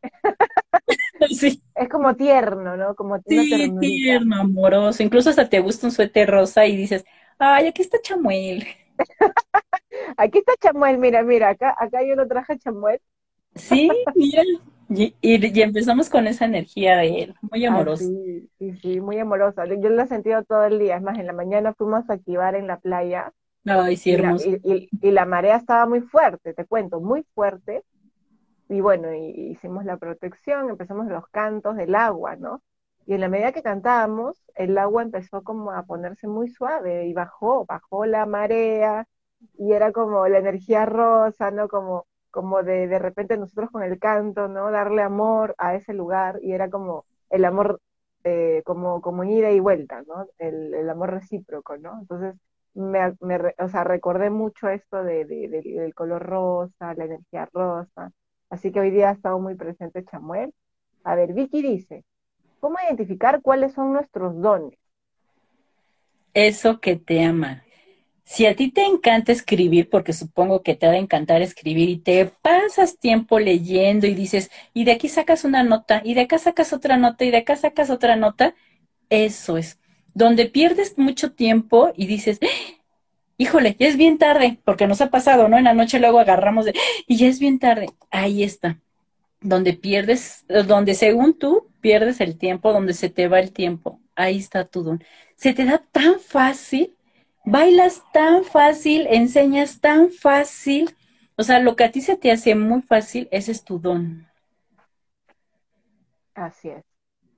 S1: sí. Es como tierno, ¿no? Como
S2: sí, tierno, amoroso. Incluso hasta te gusta un suéter rosa y dices, ay, aquí está Chamuel.
S1: aquí está Chamuel, mira, mira, acá, acá yo lo traje a Chamuel.
S2: Sí, mira, y, empezamos con esa energía de él, muy amoroso.
S1: sí, sí, sí, muy amoroso. Yo lo he sentido todo el día. Es más, en la mañana fuimos a activar en la playa.
S2: Ay, sí, hermoso.
S1: Y la, marea estaba muy fuerte, te cuento, muy fuerte. Y bueno, hicimos la protección, empezamos los cantos del agua, ¿no? Y en la medida que cantábamos, el agua empezó como a ponerse muy suave y bajó, bajó la marea y era como la energía rosa, ¿no? Como como de de repente nosotros con el canto, ¿no? Darle amor a ese lugar y era como el amor eh, como, como ida y vuelta, ¿no? El, amor recíproco, ¿no? Entonces, me, me, o sea, recordé mucho esto de, del color rosa, la energía rosa, así que hoy día ha estado muy presente Chamuel. A ver, Vicky dice, ¿cómo identificar cuáles son nuestros dones?
S2: Eso que te ama, si a ti te encanta escribir, porque supongo que te ha de encantar escribir y te pasas tiempo leyendo y dices, y de aquí sacas una nota, y de acá sacas otra nota, y de acá sacas otra nota, eso es. Donde pierdes mucho tiempo y dices, híjole, ya es bien tarde, porque nos ha pasado, ¿no? En la noche luego agarramos de, y ya es bien tarde. Ahí está. Donde pierdes, donde según tú pierdes el tiempo, donde se te va el tiempo. Ahí está tu don. Se te da tan fácil bailas tan fácil, enseñas tan fácil. O sea, lo que a ti se te hace muy fácil, ese es tu don.
S1: Así es.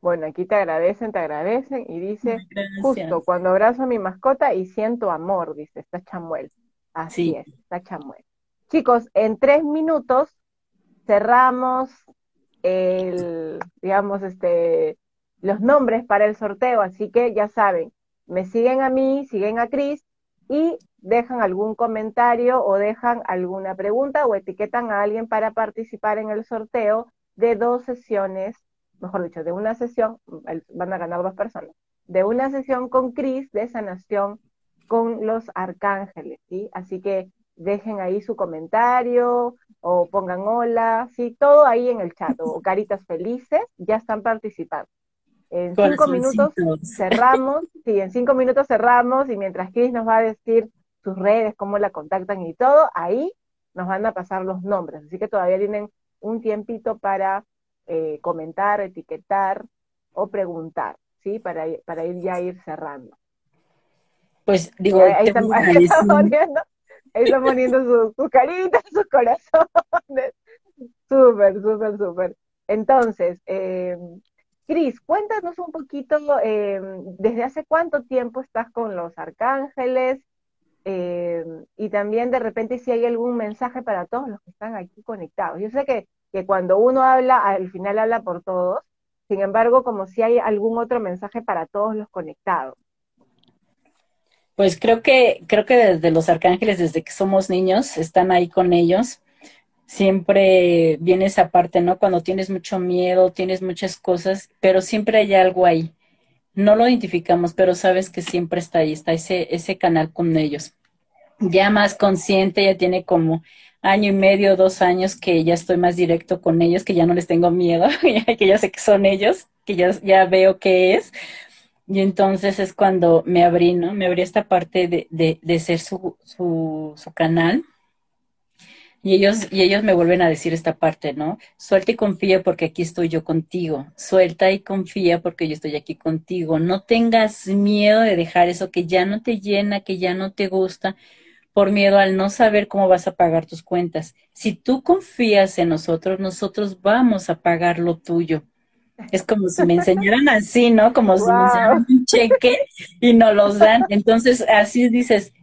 S1: Bueno, aquí te agradecen, te agradecen y dice, justo cuando abrazo a mi mascota y siento amor, dice, está Chamuel. Así es, está Chamuel. Chicos, en tres minutos cerramos el, digamos, este, los nombres para el sorteo, así que ya saben, me siguen a mí, siguen a Cris y dejan algún comentario o dejan alguna pregunta o etiquetan a alguien para participar en el sorteo de dos sesiones mejor dicho, de una sesión, van a ganar dos personas, de una sesión con Cris de sanación con los arcángeles, ¿sí? Así que dejen ahí su comentario o pongan hola, sí, todo ahí en el chat, o caritas felices, ya están participando. En cinco minutos cerramos, sí, en cinco minutos cerramos y mientras Cris nos va a decir sus redes, cómo la contactan y todo, ahí nos van a pasar los nombres. Así que todavía tienen un tiempito para eh, comentar, etiquetar o preguntar, ¿sí? Para, para ir ya ir cerrando.
S2: Pues digo,
S1: ahí, están, poniendo, ahí están poniendo sus caritas, sus corazones. Súper, súper, súper. Entonces, eh, Cris, cuéntanos un poquito, eh, ¿desde hace cuánto tiempo estás con los arcángeles? Eh, y también de repente si hay algún mensaje para todos los que están aquí conectados. Yo sé que que cuando uno habla, al final habla por todos, sin embargo, como si hay algún otro mensaje para todos los conectados.
S2: Pues creo que, creo que desde los arcángeles, desde que somos niños, están ahí con ellos. Siempre viene esa parte, ¿no? Cuando tienes mucho miedo, tienes muchas cosas, pero siempre hay algo ahí. No lo identificamos, pero sabes que siempre está ahí, está ese, ese canal con ellos. Ya más consciente, ya tiene como año y medio, dos años que ya estoy más directo con ellos, que ya no les tengo miedo, que ya sé que son ellos, que ya, ya veo qué es. Y entonces es cuando me abrí, ¿no? Me abrí esta parte de, de, de ser su, su, su, canal. Y ellos, y ellos me vuelven a decir esta parte, ¿no? Suelta y confía porque aquí estoy yo contigo. Suelta y confía porque yo estoy aquí contigo. No tengas miedo de dejar eso que ya no te llena, que ya no te gusta, por miedo al no saber cómo vas a pagar tus cuentas. Si tú confías en nosotros, nosotros vamos a pagar lo tuyo. Es como si me enseñaran así, ¿no? Como si me enseñaran un cheque y no los dan. Entonces, así dices,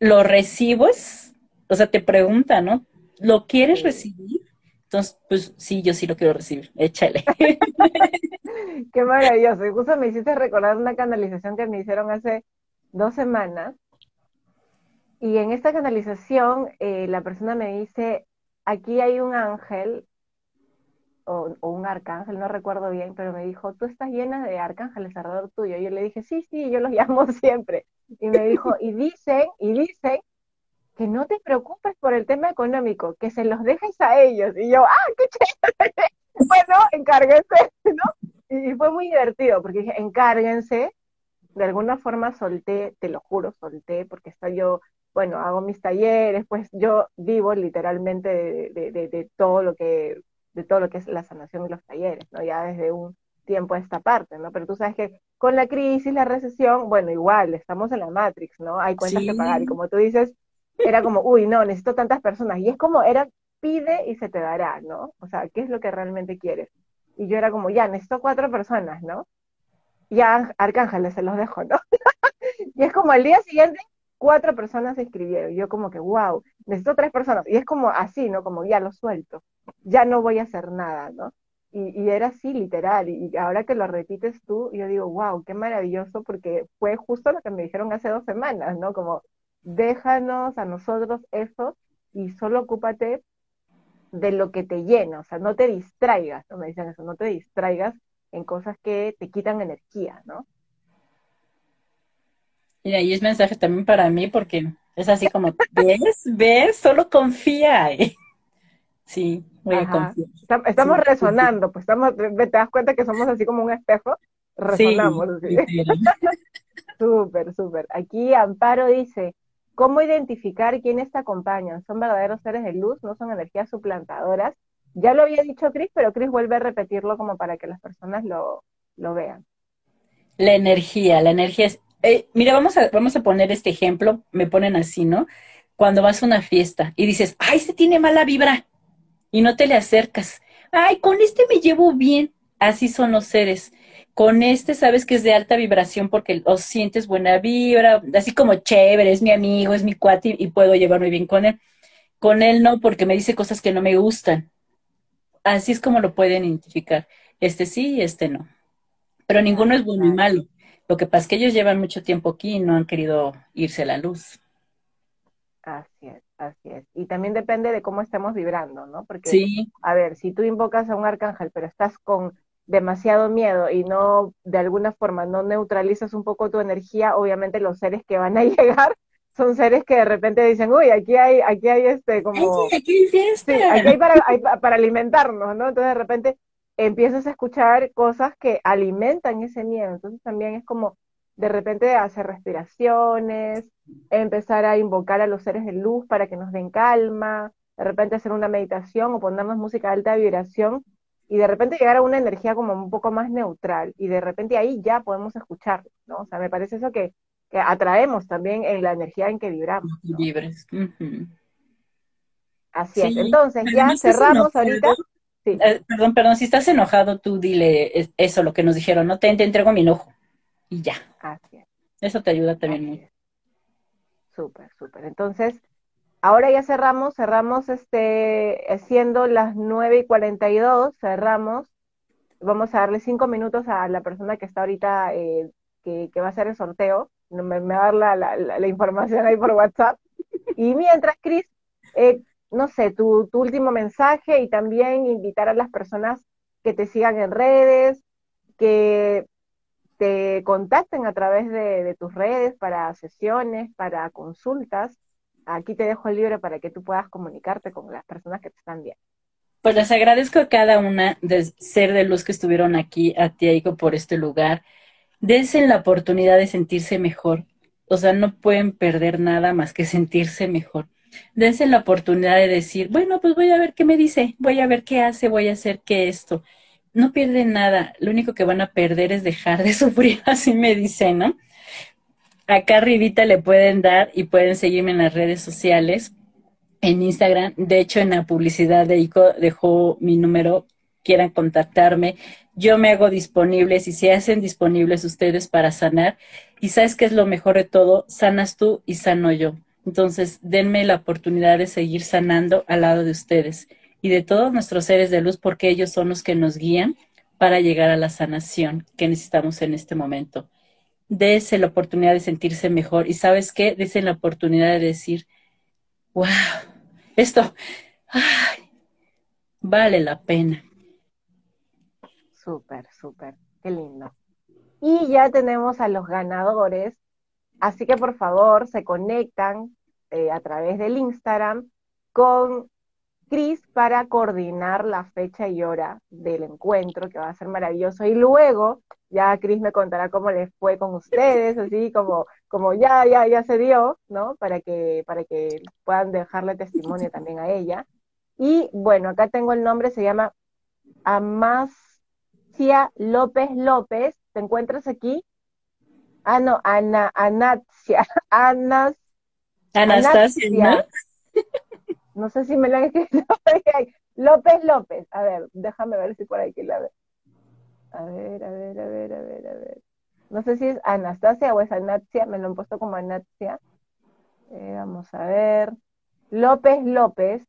S2: ¿lo recibes? O sea, te pregunta, ¿no? ¿Lo quieres recibir? Entonces, pues sí, yo sí lo quiero recibir. Échale.
S1: Qué maravilloso. Y justo me hiciste recordar una canalización que me hicieron hace dos semanas y en esta canalización, eh, la persona me dice, aquí hay un ángel, o, un arcángel, no recuerdo bien, pero me dijo, tú estás llena de arcángeles alrededor tuyo. Y yo le dije, sí, sí, yo los llamo siempre. Y me dijo, y dicen, y dicen que no te preocupes por el tema económico, que se los dejes a ellos. Y yo, ah, qué chévere. bueno, encárguense, ¿no? Y fue muy divertido, porque dije, encárguense. De alguna forma solté, te lo juro, solté, porque está yo bueno, hago mis talleres, pues yo vivo literalmente de, todo lo que de todo lo que es la sanación y los talleres, ¿no? Ya desde un tiempo a esta parte, ¿no? Pero tú sabes que con la crisis, la recesión, bueno, igual, estamos en la Matrix, ¿no? Hay cuentas que pagar y como tú dices, era como, uy, no, necesito tantas personas. Y es como, era, pide y se te dará, ¿no? O sea, ¿qué es lo que realmente quieres? Y yo era como, ya, necesito cuatro personas, ¿no? Ya, arcángeles, se los dejo, ¿no? y es como al día siguiente, cuatro personas se inscribieron. Yo como que, wow, necesito tres personas. Y es como así, ¿no? Como ya lo suelto, ya no voy a hacer nada, ¿no? Y, era así, literal. Y ahora que lo repites tú, yo digo, wow, qué maravilloso, porque fue justo lo que me dijeron hace dos semanas, ¿no? Como, déjanos a nosotros eso y solo ocúpate de lo que te llena, o sea, no te distraigas, ¿no? Me dicen eso, no te distraigas en cosas que te quitan energía, ¿no?
S2: Y ahí es mensaje también para mí porque es así como, ¿ves? ¿Ves? Solo confía. Sí, voy a confiar.
S1: Estamos resonando, pues estamos, te das cuenta que somos así como un espejo, resonamos. Sí, súper, súper. Aquí Amparo dice, ¿cómo identificar quiénes te acompañan? ¿Son verdaderos seres de luz? ¿No son energías suplantadoras? Ya lo había dicho Cris, pero Cris vuelve a repetirlo como para que las personas lo, lo vean.
S2: La energía, la energía es eh, mira, vamos a, vamos a poner este ejemplo, me ponen así, ¿no? Cuando vas a una fiesta y dices, ay, se tiene mala vibra, y no te le acercas, ay, con este me llevo bien, así son los seres. Con este sabes que es de alta vibración porque o sientes buena vibra, así como chévere, es mi amigo, es mi cuate y puedo llevarme bien con él. Con él no, porque me dice cosas que no me gustan. Así es como lo pueden identificar. Este sí y este no. Pero ninguno es bueno y malo. Lo que pasa es que ellos llevan mucho tiempo aquí y no han querido irse a la luz.
S1: Así es, así es. Y también depende de cómo estemos vibrando, ¿no? Porque,
S2: sí.
S1: a ver, si tú invocas a un arcángel, pero estás con demasiado miedo y no, de alguna forma, no neutralizas un poco tu energía, obviamente los seres que van a llegar son seres que de repente dicen, uy, aquí hay, aquí hay este, como...
S2: aquí hay.
S1: Sí, aquí hay para, hay para alimentarnos, ¿no? Entonces de repente empiezas a escuchar cosas que alimentan ese miedo. Entonces también es como de repente hacer respiraciones, empezar a invocar a los seres de luz para que nos den calma, de repente hacer una meditación o ponernos música de alta vibración y de repente llegar a una energía como un poco más neutral y de repente ahí ya podemos escuchar, ¿no? O sea, me parece eso que, que atraemos también en la energía en que vibramos.
S2: Libres.
S1: Así es. Entonces, ya cerramos ahorita.
S2: Eh, perdón, perdón, si estás enojado, tú dile eso, lo que nos dijeron, no te, entrego mi enojo. Y ya.
S1: Así es.
S2: Eso te ayuda también mucho.
S1: Súper, súper. Entonces, ahora ya cerramos, cerramos este, siendo las 9 y 42, cerramos. Vamos a darle cinco minutos a la persona que está ahorita, eh, que, va a hacer el sorteo. Me, me va a dar la, la, información ahí por WhatsApp. Y mientras, Cris, eh, no sé, tu, último mensaje y también invitar a las personas que te sigan en redes, que te contacten a través de, tus redes para sesiones, para consultas. Aquí te dejo el libro para que tú puedas comunicarte con las personas que te están viendo.
S2: Pues les agradezco a cada una de ser de luz que estuvieron aquí, a ti, por este lugar. Dense la oportunidad de sentirse mejor. O sea, no pueden perder nada más que sentirse mejor dense la oportunidad de decir, bueno, pues voy a ver qué me dice, voy a ver qué hace, voy a hacer qué esto. No pierden nada, lo único que van a perder es dejar de sufrir, así me dice, ¿no? Acá arribita le pueden dar y pueden seguirme en las redes sociales, en Instagram. De hecho, en la publicidad de ICO dejó mi número, quieran contactarme. Yo me hago disponible, si se hacen disponibles ustedes para sanar. Y sabes qué es lo mejor de todo, sanas tú y sano yo. Entonces, denme la oportunidad de seguir sanando al lado de ustedes y de todos nuestros seres de luz, porque ellos son los que nos guían para llegar a la sanación que necesitamos en este momento. Dese la oportunidad de sentirse mejor y sabes qué, dese la oportunidad de decir, wow, esto vale la pena.
S1: Súper, súper, qué lindo. Y ya tenemos a los ganadores Así que por favor se conectan eh, a través del Instagram con Cris para coordinar la fecha y hora del encuentro, que va a ser maravilloso. Y luego ya Cris me contará cómo les fue con ustedes, así como, como ya, ya, ya se dio, ¿no? Para que, para que puedan dejarle testimonio también a ella. Y bueno, acá tengo el nombre, se llama Amacia López López. ¿Te encuentras aquí? Ah, no, Ana, Anastasia. Anas,
S2: Anastasia, ¿no?
S1: No sé si me lo han escrito. López López. A ver, déjame ver si por aquí la veo. A ver, a ver, a ver, a ver, a ver. No sé si es Anastasia o es Anastasia, me lo han puesto como Anastasia. Eh, vamos a ver. López López.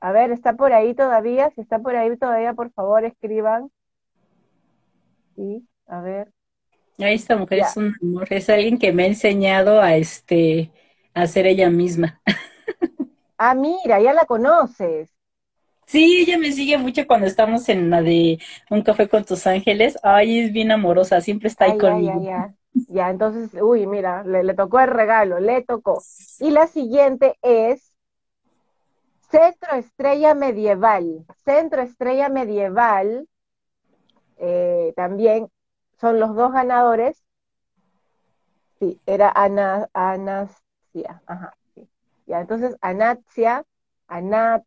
S1: A ver, ¿está por ahí todavía? Si está por ahí todavía, por favor, escriban. Sí, a ver.
S2: Ahí esta mujer es un amor, es alguien que me ha enseñado a este a ser ella misma.
S1: Ah, mira, ya la conoces.
S2: Sí, ella me sigue mucho cuando estamos en la de un café con tus ángeles. Ay, es bien amorosa, siempre está ahí conmigo.
S1: Ya, ya, ya. entonces, uy, mira, le, le, tocó el regalo, le tocó. Y la siguiente es Centro Estrella Medieval. Centro Estrella Medieval, eh, también son los dos ganadores. Sí, era Ana, Anasia. Ajá. Ya, entonces Anasia, Anasia.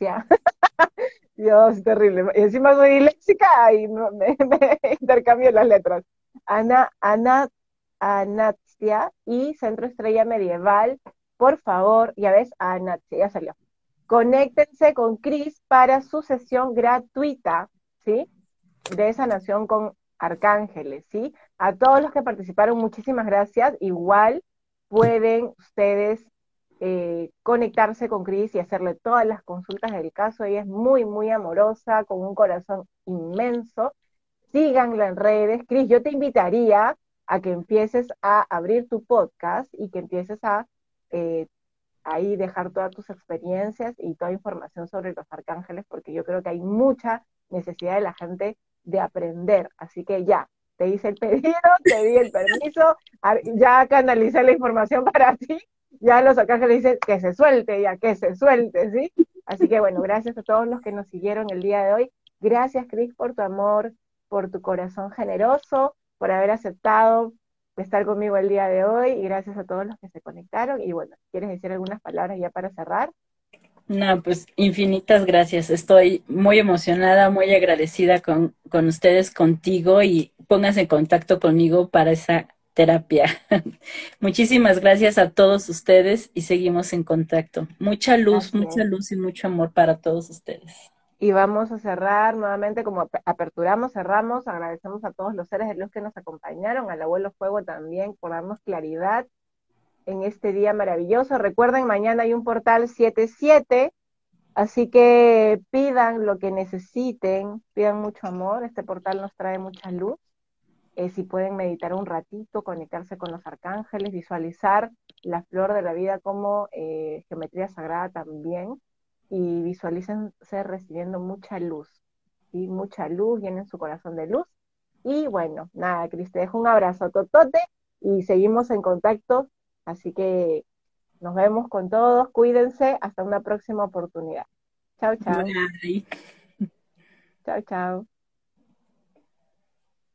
S1: Dios, terrible. Y encima soy léxica y me, me, intercambio las letras. Ana, Ana, Anasia y Centro Estrella Medieval. Por favor, ya ves, Anasia, ya salió. Conéctense con Cris para su sesión gratuita, ¿sí? de esa nación con arcángeles, ¿sí? A todos los que participaron, muchísimas gracias. Igual pueden ustedes eh, conectarse con Cris y hacerle todas las consultas del caso. Ella es muy, muy amorosa, con un corazón inmenso. Síganla en redes. Cris, yo te invitaría a que empieces a abrir tu podcast y que empieces a eh, ahí dejar todas tus experiencias y toda información sobre los arcángeles, porque yo creo que hay mucha necesidad de la gente de aprender. Así que ya, te hice el pedido, te di el permiso, ya canalicé la información para ti, ya los arcángeles dicen que se suelte, ya que se suelte, ¿sí? Así que bueno, gracias a todos los que nos siguieron el día de hoy. Gracias, Cris, por tu amor, por tu corazón generoso, por haber aceptado estar conmigo el día de hoy y gracias a todos los que se conectaron. Y bueno, ¿quieres decir algunas palabras ya para cerrar?
S2: No, pues infinitas gracias. Estoy muy emocionada, muy agradecida con, con ustedes, contigo y pónganse en contacto conmigo para esa terapia. Muchísimas gracias a todos ustedes y seguimos en contacto. Mucha luz, mucha luz y mucho amor para todos ustedes.
S1: Y vamos a cerrar nuevamente, como aperturamos, cerramos, agradecemos a todos los seres de luz que nos acompañaron, al abuelo Fuego también por darnos claridad en este día maravilloso. Recuerden, mañana hay un portal 77, así que pidan lo que necesiten, pidan mucho amor, este portal nos trae mucha luz. Eh, si pueden meditar un ratito, conectarse con los arcángeles, visualizar la flor de la vida como eh, geometría sagrada también y visualícense recibiendo mucha luz, y mucha luz, llenen su corazón de luz. Y bueno, nada, Cris, te dejo un abrazo totote y seguimos en contacto, así que nos vemos con todos, cuídense, hasta una próxima oportunidad. Chao, chao. Chao, chao.